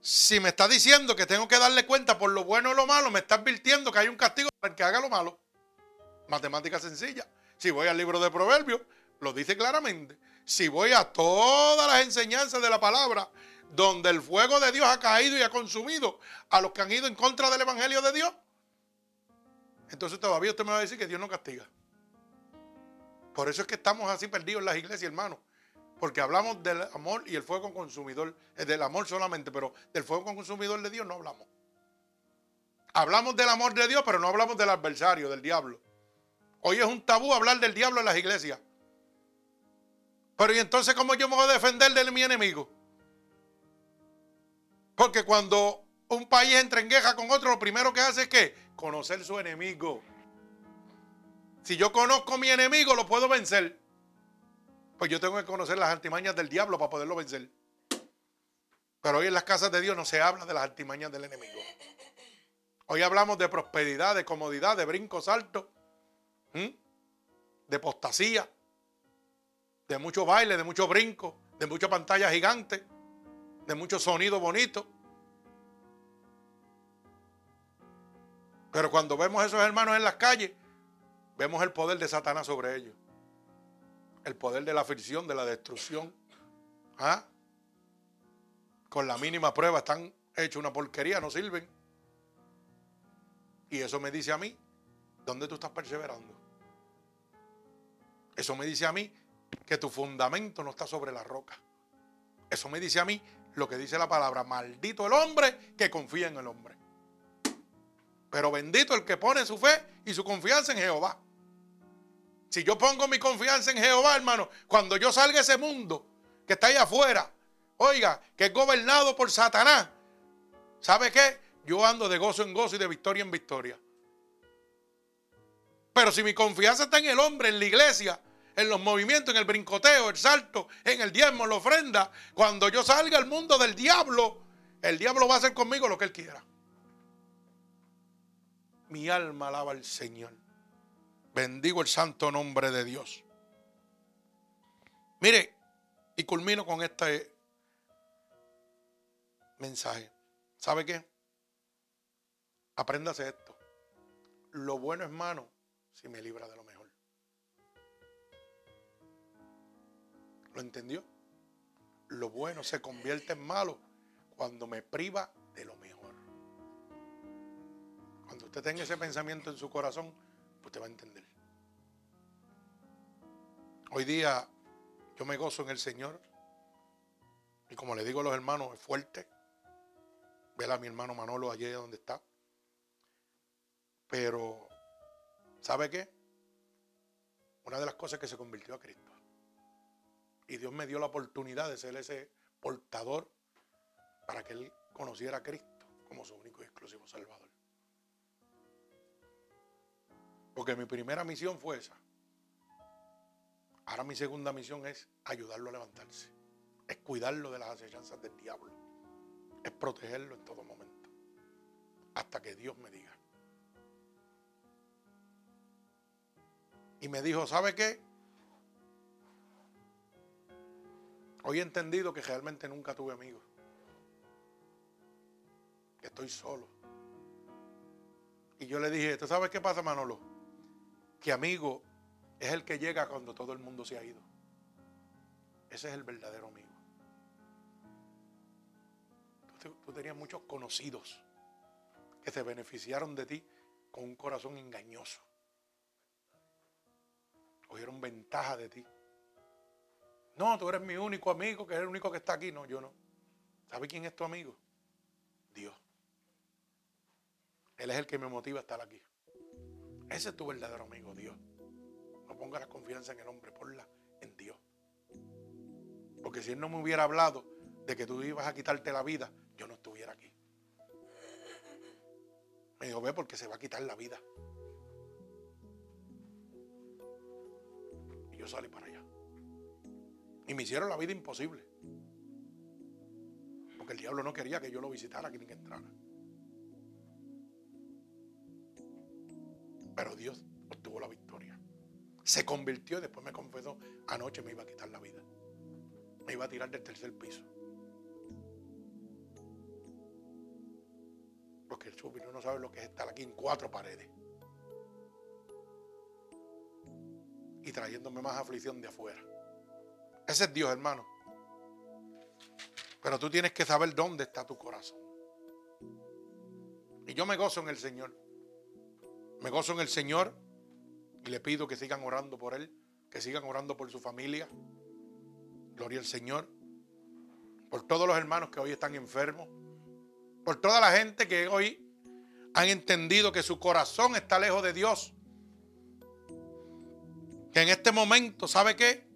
si me está diciendo que tengo que darle cuenta por lo bueno o lo malo, me está advirtiendo que hay un castigo para el que haga lo malo. Matemática sencilla. Si voy al libro de Proverbios, lo dice claramente. Si voy a todas las enseñanzas de la palabra, donde el fuego de Dios ha caído y ha consumido a los que han ido en contra del Evangelio de Dios, entonces todavía usted me va a decir que Dios no castiga. Por eso es que estamos así perdidos en las iglesias, hermanos. Porque hablamos del amor y el fuego consumidor, eh, del amor solamente, pero del fuego consumidor de Dios no hablamos. Hablamos del amor de Dios, pero no hablamos del adversario, del diablo. Hoy es un tabú hablar del diablo en las iglesias. Pero ¿y entonces cómo yo me voy a defender de mi enemigo? Porque cuando un país entra en guerra con otro, lo primero que hace es que conocer su enemigo. Si yo conozco a mi enemigo, lo puedo vencer. Pues yo tengo que conocer las artimañas del diablo para poderlo vencer. Pero hoy en las casas de Dios no se habla de las artimañas del enemigo. Hoy hablamos de prosperidad, de comodidad, de brincos altos, de apostasía, de mucho baile, de mucho brinco, de mucha pantalla gigante, de mucho sonido bonito. Pero cuando vemos a esos hermanos en las calles, vemos el poder de Satanás sobre ellos. El poder de la aflicción, de la destrucción. ¿Ah? Con la mínima prueba están hechos una porquería, no sirven. Y eso me dice a mí, ¿dónde tú estás perseverando? Eso me dice a mí que tu fundamento no está sobre la roca. Eso me dice a mí lo que dice la palabra, maldito el hombre que confía en el hombre. Pero bendito el que pone su fe y su confianza en Jehová. Si yo pongo mi confianza en Jehová, hermano, cuando yo salga a ese mundo que está ahí afuera, oiga, que es gobernado por Satanás, ¿sabe qué? Yo ando de gozo en gozo y de victoria en victoria. Pero si mi confianza está en el hombre, en la iglesia, en los movimientos, en el brincoteo, el salto, en el diezmo, en la ofrenda, cuando yo salga al mundo del diablo, el diablo va a hacer conmigo lo que él quiera. Mi alma alaba al Señor. Bendigo el santo nombre de Dios. Mire, y culmino con este mensaje. ¿Sabe qué? Apréndase esto. Lo bueno es malo si me libra de lo mejor. ¿Lo entendió? Lo bueno se convierte en malo cuando me priva usted tenga ese pensamiento en su corazón, usted va a entender. Hoy día yo me gozo en el Señor. Y como le digo a los hermanos, es fuerte. Ver a mi hermano Manolo allí donde está. Pero, ¿sabe qué? Una de las cosas que se convirtió a Cristo. Y Dios me dio la oportunidad de ser ese portador para que él conociera a Cristo como su único y exclusivo Salvador. Porque mi primera misión fue esa. Ahora mi segunda misión es ayudarlo a levantarse. Es cuidarlo de las acechanzas del diablo. Es protegerlo en todo momento. Hasta que Dios me diga. Y me dijo, ¿sabe qué? Hoy he entendido que realmente nunca tuve amigos. Que estoy solo. Y yo le dije, ¿tú sabes qué pasa, Manolo? Que amigo es el que llega cuando todo el mundo se ha ido. Ese es el verdadero amigo. Tú, tenías muchos conocidos que se beneficiaron de ti con un corazón engañoso. Cogieron ventaja de ti. No, tú eres mi único amigo, que es el único que está aquí. No, yo no. ¿Sabe quién es tu amigo? Dios. Él es el que me motiva a estar aquí. Ese es tu verdadero amigo, Dios. No ponga la confianza en el hombre, ponla en Dios. Porque si Él no me hubiera hablado de que tú ibas a quitarte la vida, yo no estuviera aquí. Me dijo, ve porque se va a quitar la vida. Y yo salí para allá. Y me hicieron la vida imposible. Porque el diablo no quería que yo lo visitara, que ni que entrara. Pero Dios obtuvo la victoria. Se convirtió y después me confesó, anoche me iba a quitar la vida. Me iba a tirar del tercer piso. Porque el supino no sabe lo que es estar aquí en cuatro paredes. Y trayéndome más aflicción de afuera. Ese es Dios, hermano. Pero tú tienes que saber dónde está tu corazón. Y yo me gozo en el Señor. Me gozo en el Señor y le pido que sigan orando por Él, que sigan orando por su familia. Gloria al Señor. Por todos los hermanos que hoy están enfermos. Por toda la gente que hoy han entendido que su corazón está lejos de Dios. Que en este momento, ¿sabe qué?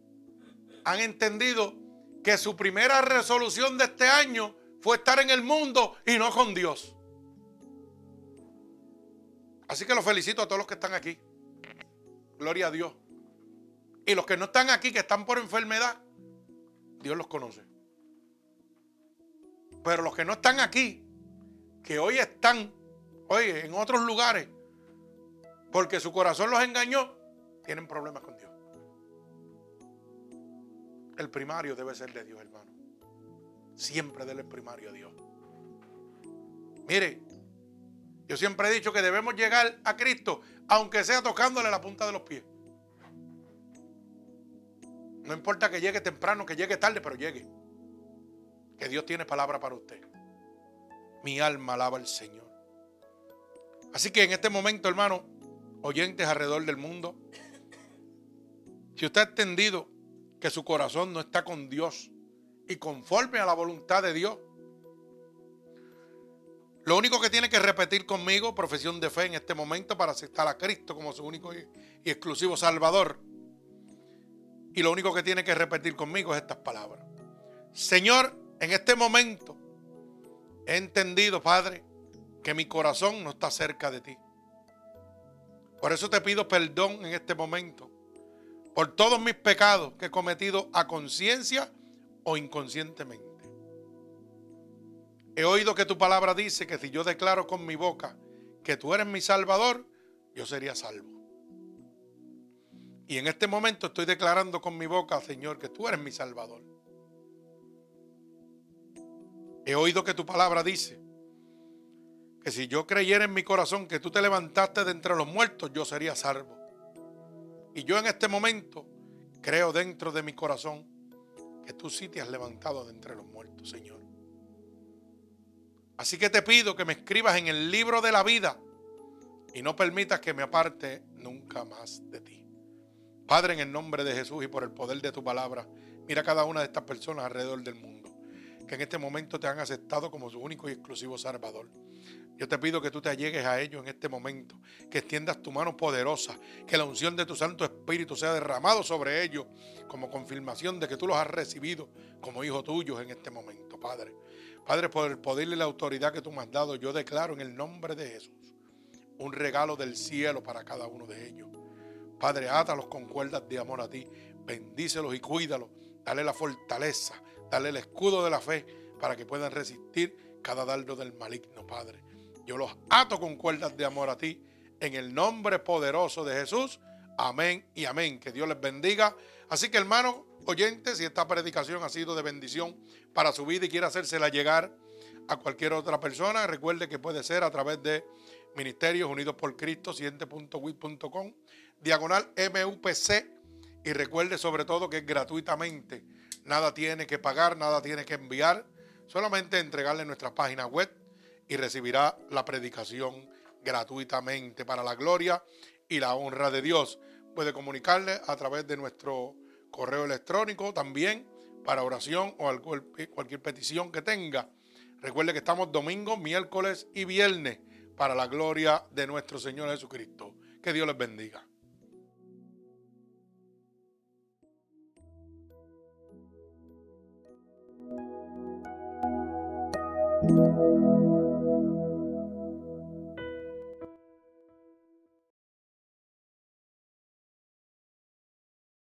Han entendido que su primera resolución de este año fue estar en el mundo y no con Dios. Así que los felicito a todos los que están aquí. Gloria a Dios. Y los que no están aquí, que están por enfermedad, Dios los conoce. Pero los que no están aquí, que hoy están, oye, en otros lugares, porque su corazón los engañó, tienen problemas con Dios. El primario debe ser de Dios, hermano. Siempre dele el primario a Dios. Mire, yo siempre he dicho que debemos llegar a Cristo, aunque sea tocándole la punta de los pies. No importa que llegue temprano, que llegue tarde, pero llegue. Que Dios tiene palabra para usted. Mi alma alaba al Señor. Así que en este momento, hermano, oyentes alrededor del mundo, si usted ha entendido que su corazón no está con Dios y conforme a la voluntad de Dios, lo único que tiene que repetir conmigo, profesión de fe en este momento para aceptar a Cristo como su único y exclusivo Salvador. Y lo único que tiene que repetir conmigo es estas palabras. Señor, en este momento he entendido, Padre, que mi corazón no está cerca de ti. Por eso te pido perdón en este momento por todos mis pecados que he cometido a conciencia o inconscientemente. He oído que tu palabra dice que si yo declaro con mi boca que tú eres mi salvador, yo sería salvo. Y en este momento estoy declarando con mi boca, Señor, que tú eres mi salvador. He oído que tu palabra dice que si yo creyera en mi corazón que tú te levantaste de entre los muertos, yo sería salvo. Y yo en este momento creo dentro de mi corazón que tú sí te has levantado de entre los muertos, Señor. Así que te pido que me escribas en el libro de la vida y no permitas que me aparte nunca más de ti. Padre, en el nombre de Jesús y por el poder de tu palabra, mira a cada una de estas personas alrededor del mundo que en este momento te han aceptado como su único y exclusivo Salvador. Yo te pido que tú te allegues a ellos en este momento, que extiendas tu mano poderosa, que la unción de tu Santo Espíritu sea derramado sobre ellos como confirmación de que tú los has recibido como hijos tuyos en este momento, Padre. Padre, por el poder y la autoridad que tú me has dado, yo declaro en el nombre de Jesús un regalo del cielo para cada uno de ellos. Padre, átalos con cuerdas de amor a ti, bendícelos y cuídalos, dale la fortaleza, dale el escudo de la fe para que puedan resistir cada dardo del maligno, Padre. Yo los ato con cuerdas de amor a ti. En el nombre poderoso de Jesús. Amén y amén. Que Dios les bendiga. Así que hermanos oyentes, si esta predicación ha sido de bendición para su vida y quiere hacérsela llegar a cualquier otra persona, recuerde que puede ser a través de Ministerios Unidos por Cristo, siente.wit.com, diagonal MUPC. Y recuerde sobre todo que es gratuitamente. Nada tiene que pagar, nada tiene que enviar. Solamente entregarle nuestra página web y recibirá la predicación gratuitamente para la gloria y la honra de Dios. Puede comunicarle a través de nuestro correo electrónico también para oración o cualquier petición que tenga. Recuerde que estamos domingo, miércoles y viernes para la gloria de nuestro Señor Jesucristo. Que Dios les bendiga.